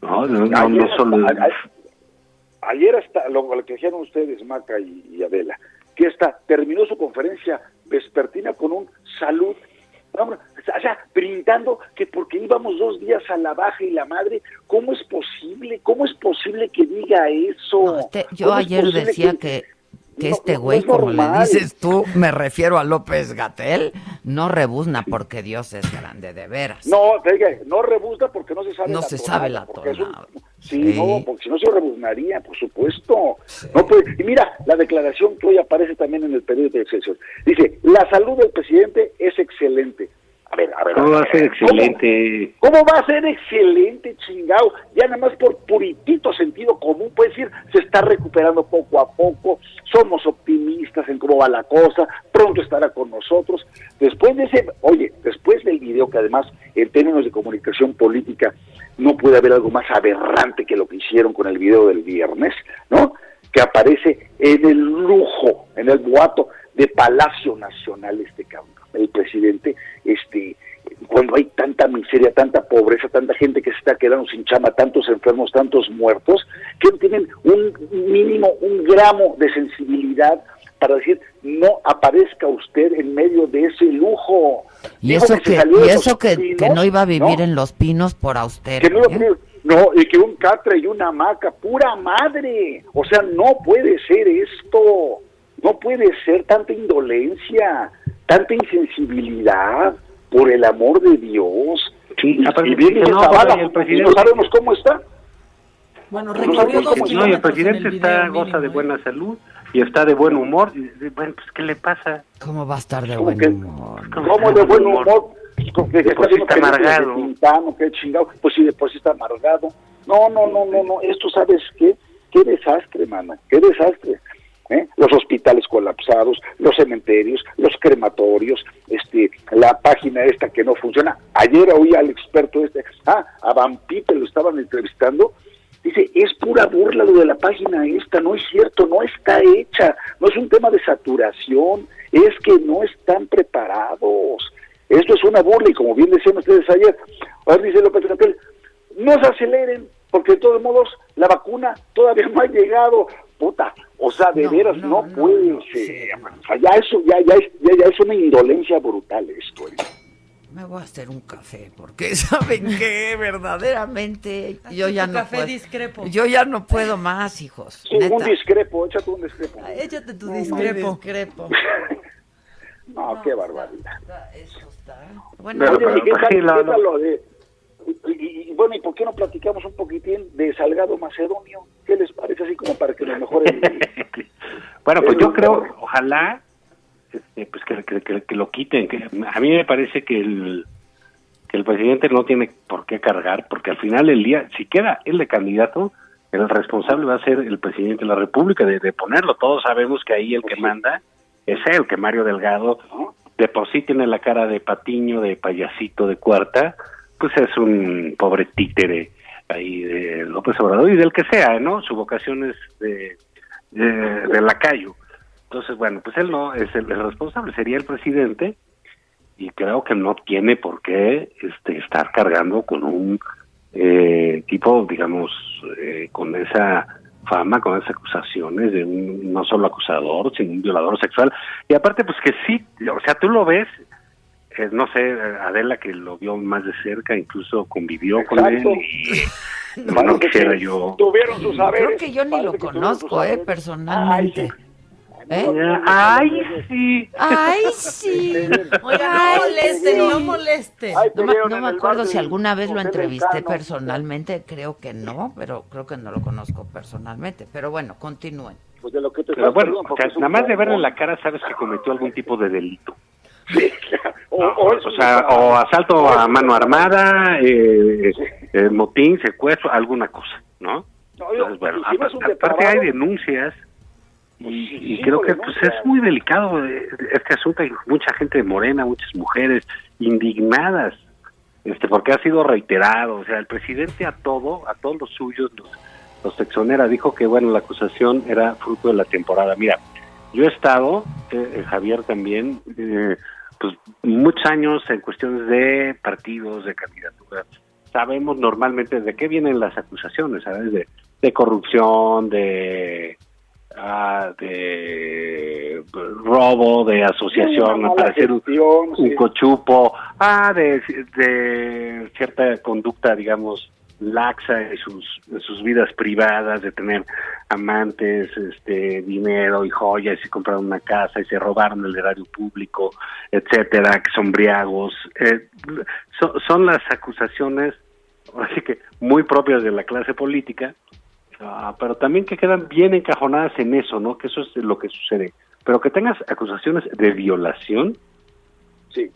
No, no, no, Ayer no solo. hasta- a- ayer hasta lo, lo que dijeron ustedes, Maca y, y Adela, que esta terminó su conferencia vespertina con un salud, vamos, o sea, brindando que porque íbamos dos días a la baja y la madre, ¿cómo es posible? ¿Cómo es posible que diga eso? Este, yo ¿Cómo es ayer decía que, que No, este güey, es como le dices tú, me refiero a López Gatel, no rebuzna porque Dios es grande, de veras. No, oiga, no rebuzna porque no se sabe No la se tonada, sabe la un- tonada. Sí, Sí. no, porque si no se rebuznaría, por supuesto. No puede- y mira, la declaración que hoy aparece también en el periódico de Excelsior. Dice, la salud del presidente es excelente. A ver, a ver. ¿Cómo a va ver, a ser excelente? ¿Cómo va a ser excelente, chingao? Ya nada más por puritito sentido común, puede decir, se está recuperando poco a poco, somos optimistas en cómo va la cosa, pronto estará con nosotros. Después de ese, oye, después del video que además en términos de comunicación política no puede haber algo más aberrante que lo que hicieron con el video del viernes, ¿no? Que aparece en el lujo, en el boato de Palacio Nacional este cabrón, el presidente, este, cuando hay tanta miseria, tanta pobreza, tanta gente que se está quedando sin chama, tantos enfermos, tantos muertos, que tienen un mínimo, un gramo de sensibilidad para decir, no aparezca usted en medio de ese lujo. Y eso que, de y eso que, que no iba a vivir ¿no? en Los Pinos por que no, ¿eh? no, y que un catre y una hamaca, pura madre. O sea, no puede ser esto. No puede ser tanta indolencia, tanta insensibilidad, por el amor de Dios. Sí, y viene no, bala, y el y presidente- no sabemos cómo está. Bueno, No recorrió está. No, y el presidente el está goza de mínimo, buena salud y está de buen humor. Y, y, bueno, pues ¿qué le pasa? ¿Cómo va a estar de ¿Cómo buen que- humor? ¿Cómo de buen humor? Por sí está amargado. Tintano, que chingado. Pues sí, de por sí está amargado. No, no, no, no, no. Esto, ¿sabes qué? Qué desastre, mano. Qué desastre. ¿Eh? Los hospitales colapsados, los cementerios, los crematorios, este, la página esta que no funciona. Ayer oí al experto este, ah, a Van Pipe lo estaban entrevistando. Dice, es pura burla lo de la página esta, no es cierto, no está hecha, no es un tema de saturación, es que no están preparados. Esto es una burla y como bien decían ustedes ayer, ahora dice López Gatel, no se aceleren, porque de todos modos la vacuna todavía no ha llegado. Puta, o sea, de veras no, puede ser. O sea, ya eso, ya, ya, es, ya, ya es una indolencia brutal esto. ¿eh? Me voy a hacer un café, porque ¿saben qué? Verdaderamente, yo ya no café puedo. discrepo. Yo ya no puedo más, hijos. Sí, un neta. discrepo, échate un discrepo. Échate tu No, discrepo. discrepo. No, qué barbaridad. Bueno, Oye, pero, ¿y qué pues, tal- sí, lo- qué tal lo de- y, y- bueno, ¿y por qué no platicamos un poquitín de Salgado Macedonio? ¿Qué les parece así como para que nos mejoren? Bueno, pues El- yo creo, ojalá, este, pues que, que- que- que lo quiten. Que, a mí me parece que el, que el presidente no tiene por qué cargar, porque al final del día, si queda él de candidato, el responsable va a ser el presidente de la República de, de ponerlo. Todos sabemos que ahí el que manda es él, que Mario Delgado, de por sí tiene la cara de patiño, de payasito, de cuarta, pues es un pobre títere ahí de López Obrador y del que sea, ¿no? Su vocación es de, de, de lacayo. Entonces, bueno, pues él no es el, responsable, sería el presidente y creo que no tiene por qué este, estar cargando con un eh, tipo, digamos, eh, con esa fama, con esas acusaciones de un no solo acusador, sino un violador sexual. Y aparte, pues que sí, o sea, tú lo ves, eh, no sé, Adela que lo vio más de cerca, incluso convivió con él Exacto. y, No, no quisiera yo. Tuvieron sus saberes. Creo que yo ni lo que tuvieron sus conozco, eh, personalmente. ¿Eh? Ay, sí. Ay, sí. Oiga, Ay, no moleste, sí. no moleste. No, me- no me acuerdo si alguna vez lo entrevisté personalmente, creo que no, pero creo que no lo conozco personalmente. Pero bueno, continúen. Pues de lo que te Pero bueno, o sea, nada más de verle la cara sabes que cometió algún tipo de delito. O, sea, o asalto a mano armada, eh, eh, motín, secuestro, alguna cosa, ¿no? Yo- Entonces, bueno, aparte hay denuncias y, y sí, creo que pues es muy delicado eh, este asunto. Hay mucha gente de Morena, muchas mujeres indignadas, este, porque ha sido reiterado. O sea, el presidente a todo, a todos los suyos, los, los exonera. Dijo que bueno, la acusación era fruto de la temporada. Mira, yo he estado, eh, Javier también, eh, pues muchos años en cuestiones de partidos, de candidaturas. Sabemos normalmente de qué vienen las acusaciones, ¿sabes? De, de corrupción, de, ah, de robo, de asociación, para hacer un, cochupo, ah, de, de cierta conducta, digamos, laxa en sus, en sus vidas privadas, de tener amantes, este, dinero y joyas y compraron una casa y se robaron el erario público, etcétera, que son briagos. Eh, son las acusaciones, así que muy propias de la clase política, ah, pero también que quedan bien encajonadas en eso, ¿no? Que eso es lo que sucede. Pero que tengas acusaciones de violación, Sí.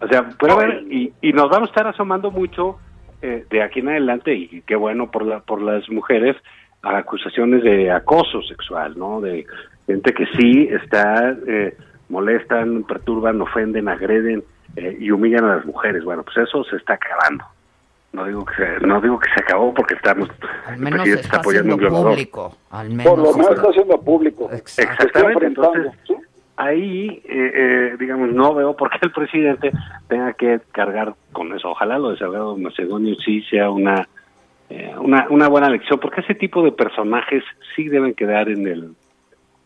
o sea, puede haber, y, y nos vamos a estar asomando mucho eh, de aquí en adelante, y qué bueno por, la, por las mujeres, a acusaciones de acoso sexual, ¿no? De gente que sí está, eh, molestan, perturban, ofenden, agreden eh, y humillan a las mujeres. Bueno, pues eso se está acabando. No digo que se, no digo que se acabó porque estamos, Al el menos presidente está está apoyando un haciendo violador. público. Al menos. Por lo menos está- haciendo público. Exactamente, ahí, eh, eh, digamos, no veo por qué el presidente tenga que cargar con eso. Ojalá lo de Salgado Macedonio sí sea una, eh, una, una buena lección, porque ese tipo de personajes sí deben quedar en el,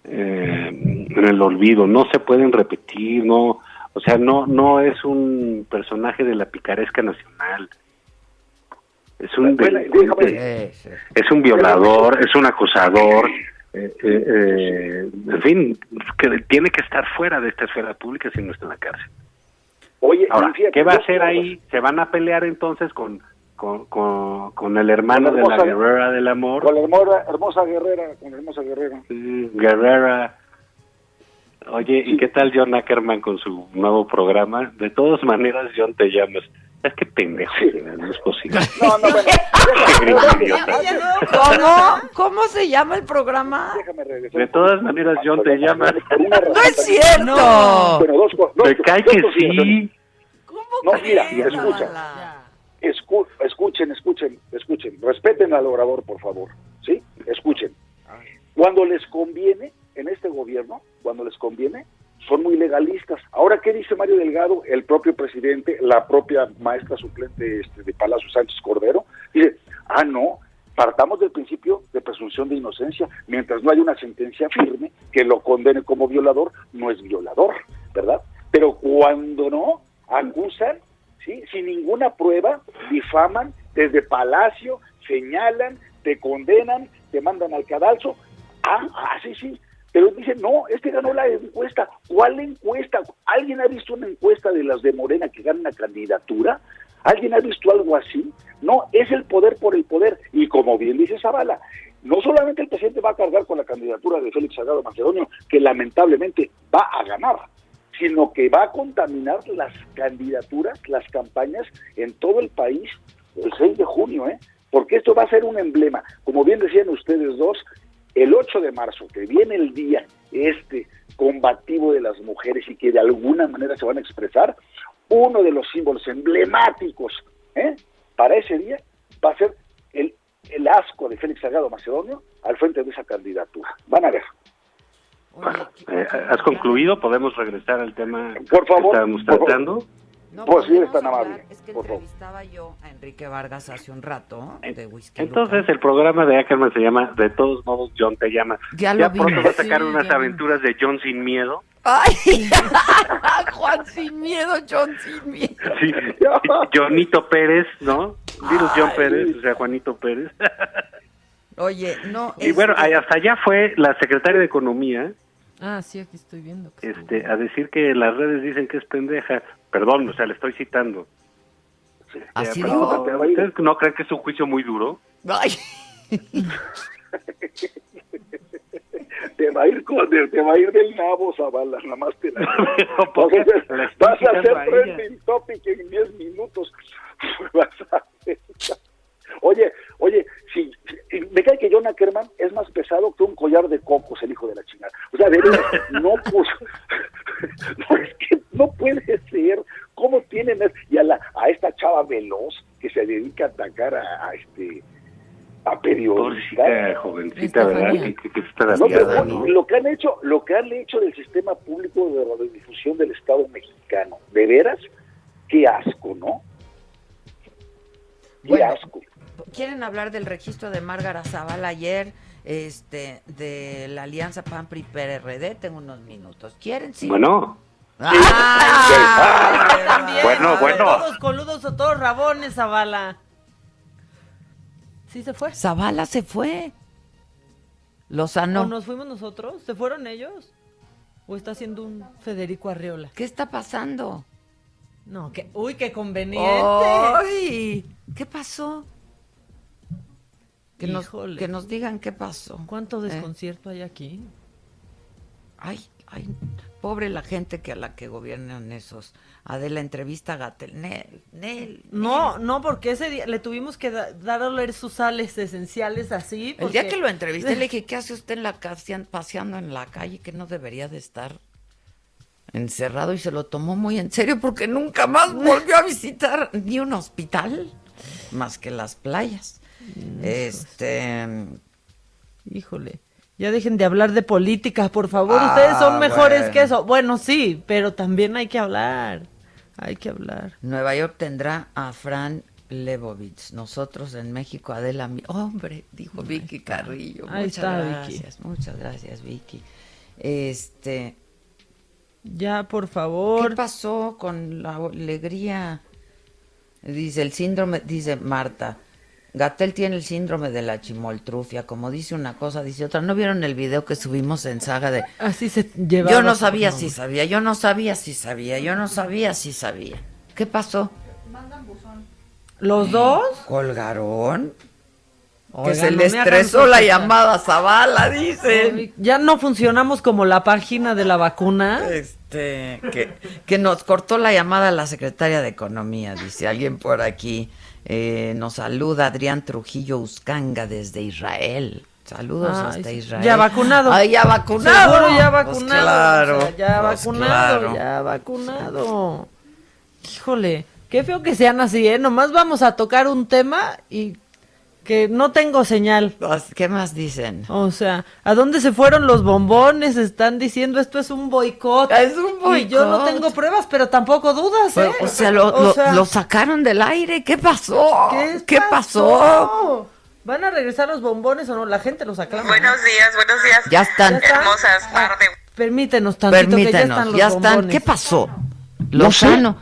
eh, en el olvido, no se pueden repetir, no, o sea, no, no es un personaje de la picaresca nacional. Es un delincuente, es un violador, es un acosador, eh, eh, en fin, que tiene que estar fuera de esta esfera pública si no está en la cárcel. Oye, Ahora, fíjate, ¿qué va a hacer ahí? ¿Se van a pelear entonces con, con, con, con el hermano Con de la guerrera del amor? Con la hermosa, hermosa guerrera, con la hermosa guerrera. Guerrera. Oye, ¿y qué tal John Ackerman con su nuevo programa? De todas maneras, John te llamas. Es que pendejo, no es posible. No, no. ¿Cómo? ¿Cómo se llama el programa? Déjame regresar. De todas maneras, John te razón ¡No es cierto! Bueno, dos cosas. dos- Me cae que sí. No, mira, escucha. Escu- escuchen, escuchen, escuchen. Respeten al orador, por favor. ¿Sí? Escuchen. Cuando les conviene, en este gobierno, cuando les conviene, son muy legalistas. Ahora, ¿qué dice Mario Delgado, el propio presidente, la propia maestra suplente este, de Palacio Sánchez Cordero? Dice, ah, no, partamos del principio de presunción de inocencia. Mientras no haya una sentencia firme que lo condene como violador, no es violador, ¿verdad? Pero cuando no, acusan, ¿sí? sin ninguna prueba, difaman desde Palacio, señalan, te condenan, te mandan al cadalso. Ah, ah, sí, sí. Pero dicen, no, este ganó la encuesta. ¿Cuál encuesta? ¿Alguien ha visto una encuesta de las de Morena que gana una candidatura? ¿Alguien ha visto algo así? No, es el poder por el poder. Y como bien dice Zavala, no solamente el presidente va a cargar con la candidatura de Félix Salgado Macedonio, que lamentablemente va a ganar, sino que va a contaminar las candidaturas, las campañas en todo el país el 6 de junio, ¿eh? Porque esto va a ser un emblema. Como bien decían ustedes dos, el 8 de marzo, que viene el día este combativo de las mujeres y que de alguna manera se van a expresar, uno de los símbolos emblemáticos ¿eh? para ese día va a ser el, el asco de Félix Salgado Macedonio al frente de esa candidatura. Van a ver. Eh, ¿Has concluido? ¿Podemos regresar al tema Por favor, que estábamos por favor. No, Pues sí, podemos es tan amable, Es que por entrevistaba yo a Enrique Vargas hace un rato de Whisky Entonces el programa de Ackerman se llama De todos modos John te llama. Ya lo pronto va a sacar Sí, unas ya aventuras de John sin miedo. Ay, Juan sin miedo, John sin miedo. Sí, Jonito Pérez, ¿no? Dinos John Pérez, o sea, Juanito Pérez. Oye, no. Y bueno, ahí hasta allá fue la secretaria de Economía Ah, sí, aquí estoy viendo. este, a decir que las redes dicen que es pendeja. Perdón, o sea, le estoy citando. ¿Así Eh, dijo? pero, ¿Ustedes no creen que es un juicio muy duro? Ay. Te va a ir con, te va a ir del nabo, Zavala, nada más te la... ¿por qué? Vas a hacer, estoy trending topic en 10 minutos. Vas a hacer- Oye, oye, si, si- me cae que John Ackerman es más pesado que un collar de cocos, el hijo de la chingada. O sea, de verdad, no, pues, no, es que no puede ser. ¿Cómo tienen y a, la, a esta chava veloz que se dedica a atacar a, a este a periodistas? Pobrecita, jovencita, ¿verdad? Que, que- que está No, pero dateada, ¿no? lo que han hecho, lo que han hecho del sistema público de radiodifusión del Estado mexicano, de veras, qué asco, ¿no? Qué Bueno. asco. ¿Quieren hablar del registro de Márgara Zavala ayer? Este, de la alianza PAN-PRI-PRD, tengo unos minutos. ¿Quieren? Sí. Bueno. Ah, también. Bueno, O bueno. Todos coludos o todos rabones, Zavala. ¿Sí se fue? Zavala se fue. ¿O Lozano. nos fuimos nosotros? ¿Se fueron ellos? ¿O está haciendo un Federico Arriola? ¿Qué está pasando? No, que, uy, qué conveniente. ¡Ay! ¿Qué pasó? Que nos, que nos digan qué pasó. ¿Cuánto ¿Eh? desconcierto hay aquí? Ay, ay, pobre la gente que a la que gobiernan esos. Adela, entrevista a Gatel. Nel, Nel. No, no, porque ese día le tuvimos que da- dar a oler sus sales esenciales así. El día porque- que lo entrevisté le dije, ¿qué hace usted en la casa, paseando en la calle? Que no debería de estar encerrado y se lo tomó muy en serio porque nunca más volvió a visitar ni un hospital más que las playas. Este, Híjole. Ya dejen de hablar de política, por favor. Ah, Ustedes son mejores bueno. que eso. Bueno, sí, pero también hay que hablar. Hay que hablar. Nueva York tendrá a Fran Lebovitz. Nosotros en México, Adela. Mi- Hombre, dijo Vicky Carrillo. Ahí muchas está, Vicky. gracias, muchas gracias, Vicky. Este, Ya, por favor. ¿Qué pasó con la alegría? Dice el síndrome, dice Marta. Gatel tiene el síndrome de la chimoltrufia, como dice una cosa, dice otra. ¿No vieron el video que subimos en saga de Así se llevaba. Yo no sabía No, si sabía, yo no sabía si sabía, yo no sabía si sabía. ¿Qué pasó? ¿Los dos? ¿Colgaron? que se no estresó la llamada a Zavala, dicen. Ya no funcionamos como la página de la vacuna. Este, que, que nos cortó la llamada a la secretaria de Economía, dice alguien por aquí. Eh, nos saluda Adrián Trujillo Uscanga desde Israel. Saludos hasta. Israel. Ya vacunado. Ay, ya vacunado. Seguro ya Pues vacunado. claro. o sea, ya pues vacunado, claro. ya vacunado. Híjole, qué feo que sean así, ¿eh? Nomás vamos a tocar un tema y que no tengo señal. Pues, ¿Qué más dicen? O sea, ¿a dónde se fueron los bombones? Están diciendo esto es un boicot. Es un Y yo no boicot. tengo pruebas, pero tampoco dudas, ¿eh? Pero, o sea, lo, O lo- sea, lo sacaron del aire. ¿Qué pasó? ¿qué, pasó? pasó? ¿Van a regresar los bombones o no? La gente los aclama. Buenos días, buenos días. Ya están. Hermosas, de Permítenos tantito que ya Permítenos, están los ya están. bombones. ¿Qué pasó? No sé. Lozano.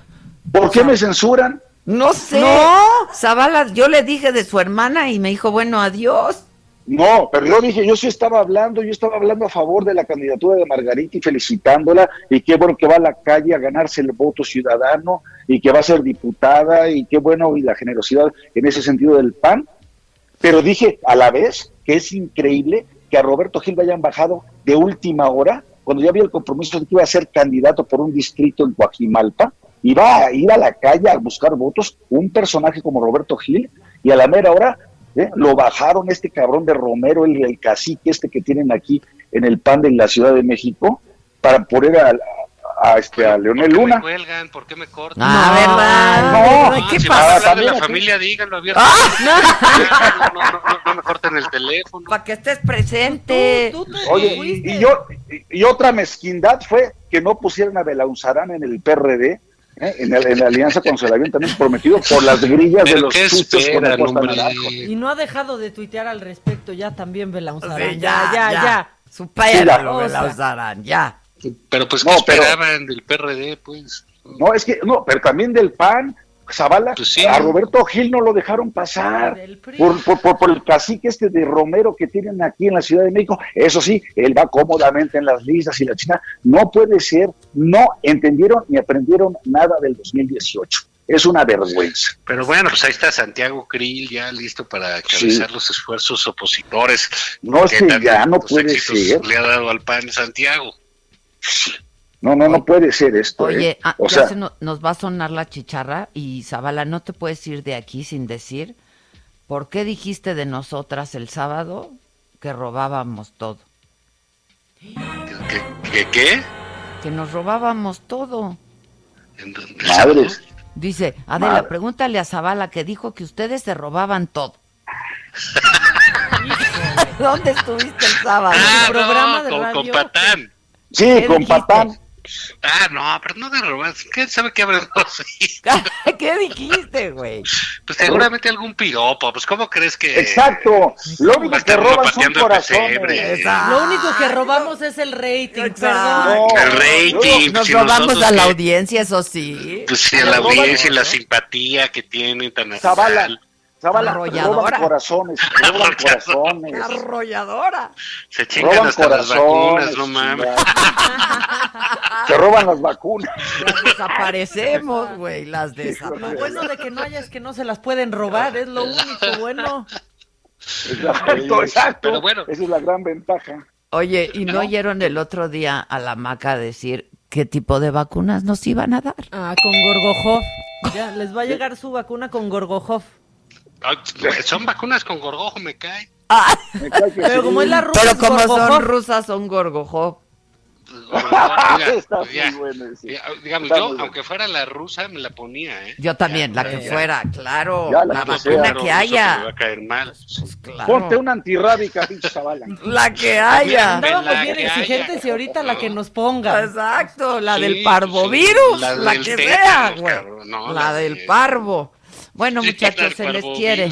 ¿Por qué me censuran? No sé. No. Zavala, yo le dije de su hermana y me dijo, bueno, adiós. No, pero yo dije, yo sí estaba hablando, yo estaba hablando a favor de la candidatura de Margarita y felicitándola, y qué bueno que va a la calle a ganarse el voto ciudadano, y que va a ser diputada, y qué bueno, y la generosidad en ese sentido del PAN. Pero dije a la vez que es increíble que a Roberto Gil hayan bajado de última hora, cuando ya había el compromiso de que iba a ser candidato por un distrito en Coajimalpa, y va a ir a la calle a buscar votos, un personaje como Roberto Gil, y a la mera hora ¿eh? lo bajaron este cabrón de Romero, el, el cacique este que tienen aquí en el PAN de la Ciudad de México, para poner a, a, a este, a Leonel ¿Por qué Luna. me cuelgan? ¿Por qué me cortan? Ah, ¿verdad? no. ¿Qué si van a pasó? hablar de la familia, díganlo abiertamente. Ah. No, no, no, no, no me corten el teléfoo. Para que estés presente. Tú, tú te Oye, y, y yo, y, y otra mezquindad fue que no pusieran a Belauzarán en el PRD, ¿eh? en, el- en la alianza con se la habían también prometido por las grillas de ¿Pero los qué sustos con el Costa. Y no ha dejado de tuitear al respecto, ya también Belauzarán. Sí, ya, ya, ya. Supéralo, O me sea, la usarán, ya. Pero pues, No, ¿qué pero- esperaban del PRD, pues? No, es que, no, pero también del PAN, Zavala, Pues a Roberto Gil no lo dejaron pasar por, por, por- por el cacique este de Romero que tienen aquí en la Ciudad de México. Eso sí, él va cómodamente en las listas y la China no puede ser, no entendieron ni aprendieron nada del 2018. Es una vergüenza. Pero bueno, pues ahí está Santiago Krill ya listo para cabezar los esfuerzos opositores. No, es ¿Qué que ya no tantos puede ser. Le ha dado al PAN Santiago. No, no, no puede ser esto. Oye, ¿eh? o ya sea, se no- nos va a sonar la chicharra y Zabala, no te puedes ir de aquí sin decir por qué dijiste de nosotras el sábado que robábamos todo. ¿Qué? qué? Que nos robábamos todo. Madres. Dice, Adela, Madre. pregúntale a Zabala que dijo que ustedes se robaban todo. ¿Dónde estuviste el sábado? Ah, ¿En el no, programa de con, radio? con Patán. Sí, ¿Qué con dijiste? Patán. Ah, no, pero no de robar. ¿Quién sabe qué habrá ¿Qué dijiste, güey? Pues seguramente algún piropo. Pues, ¿cómo crees que.? Exacto. Lo único que estar roban son pateando el corazones. pesebre. Lo único que robamos es el rating, perdón. No, El rating. Nos si robamos a la que- audiencia, eso sí. Pues sí, a la audiencia y la simpatía que tienen tan Zavala. Zavala, Arrolladora. roban corazones, roban corazones. Arrolladora. Se chingan Roban hasta las vacunas, corazones, no mames. Te roban las vacunas. Las desaparecemos, güey, las Lo desaparecemos. bueno de que no haya es que no se las pueden robar, es lo único bueno. Exacto, exacto. Pero bueno. Esa es la gran ventaja. Oye, ¿y no oyeron el otro día a la maca decir qué tipo de vacunas nos iban a dar? Ah, con Gorgojov. Ya, les va a llegar su vacuna con Gorgojov. Ay, Son vacunas con gorgojo, me cae. Me cae que Pero sí. como es la rusa, Pero como son rusas, son. Mira, ya, bueno ya, digamos, Está yo, bueno. aunque fuera la rusa, me la ponía, ¿eh? Yo también, la que ya. fuera, claro. Ya, la, la que vacuna sea. Que Me haya. va a caer mal. Claro. Ponte una antirrábica, pinche. La que haya. Andábamos La bien que haya. exigentes y ahorita la que nos ponga. Exacto, la Sí, del sí, parvovirus, la la, del que sea, güey. no, la la del de- parvo. Bueno, Sí, muchachos, se les quiere.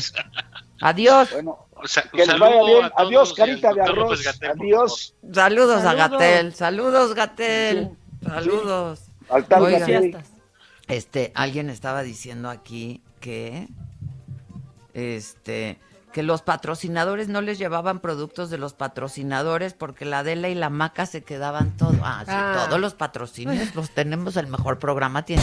Adiós. Bueno, O sea, un que les vaya bien. Adiós, carita de arroz. Adiós. Saludos, a Saludos. Gatel. Saludos, Gatel. Saludos. Al tal Oigan, Gatel. Este, alguien estaba diciendo aquí que este que los patrocinadores no les llevaban productos de los patrocinadores porque la Adela y la Maca se quedaban todo. Ah, sí, Ah. todos los patrocinios los tenemos, el mejor programa tiene.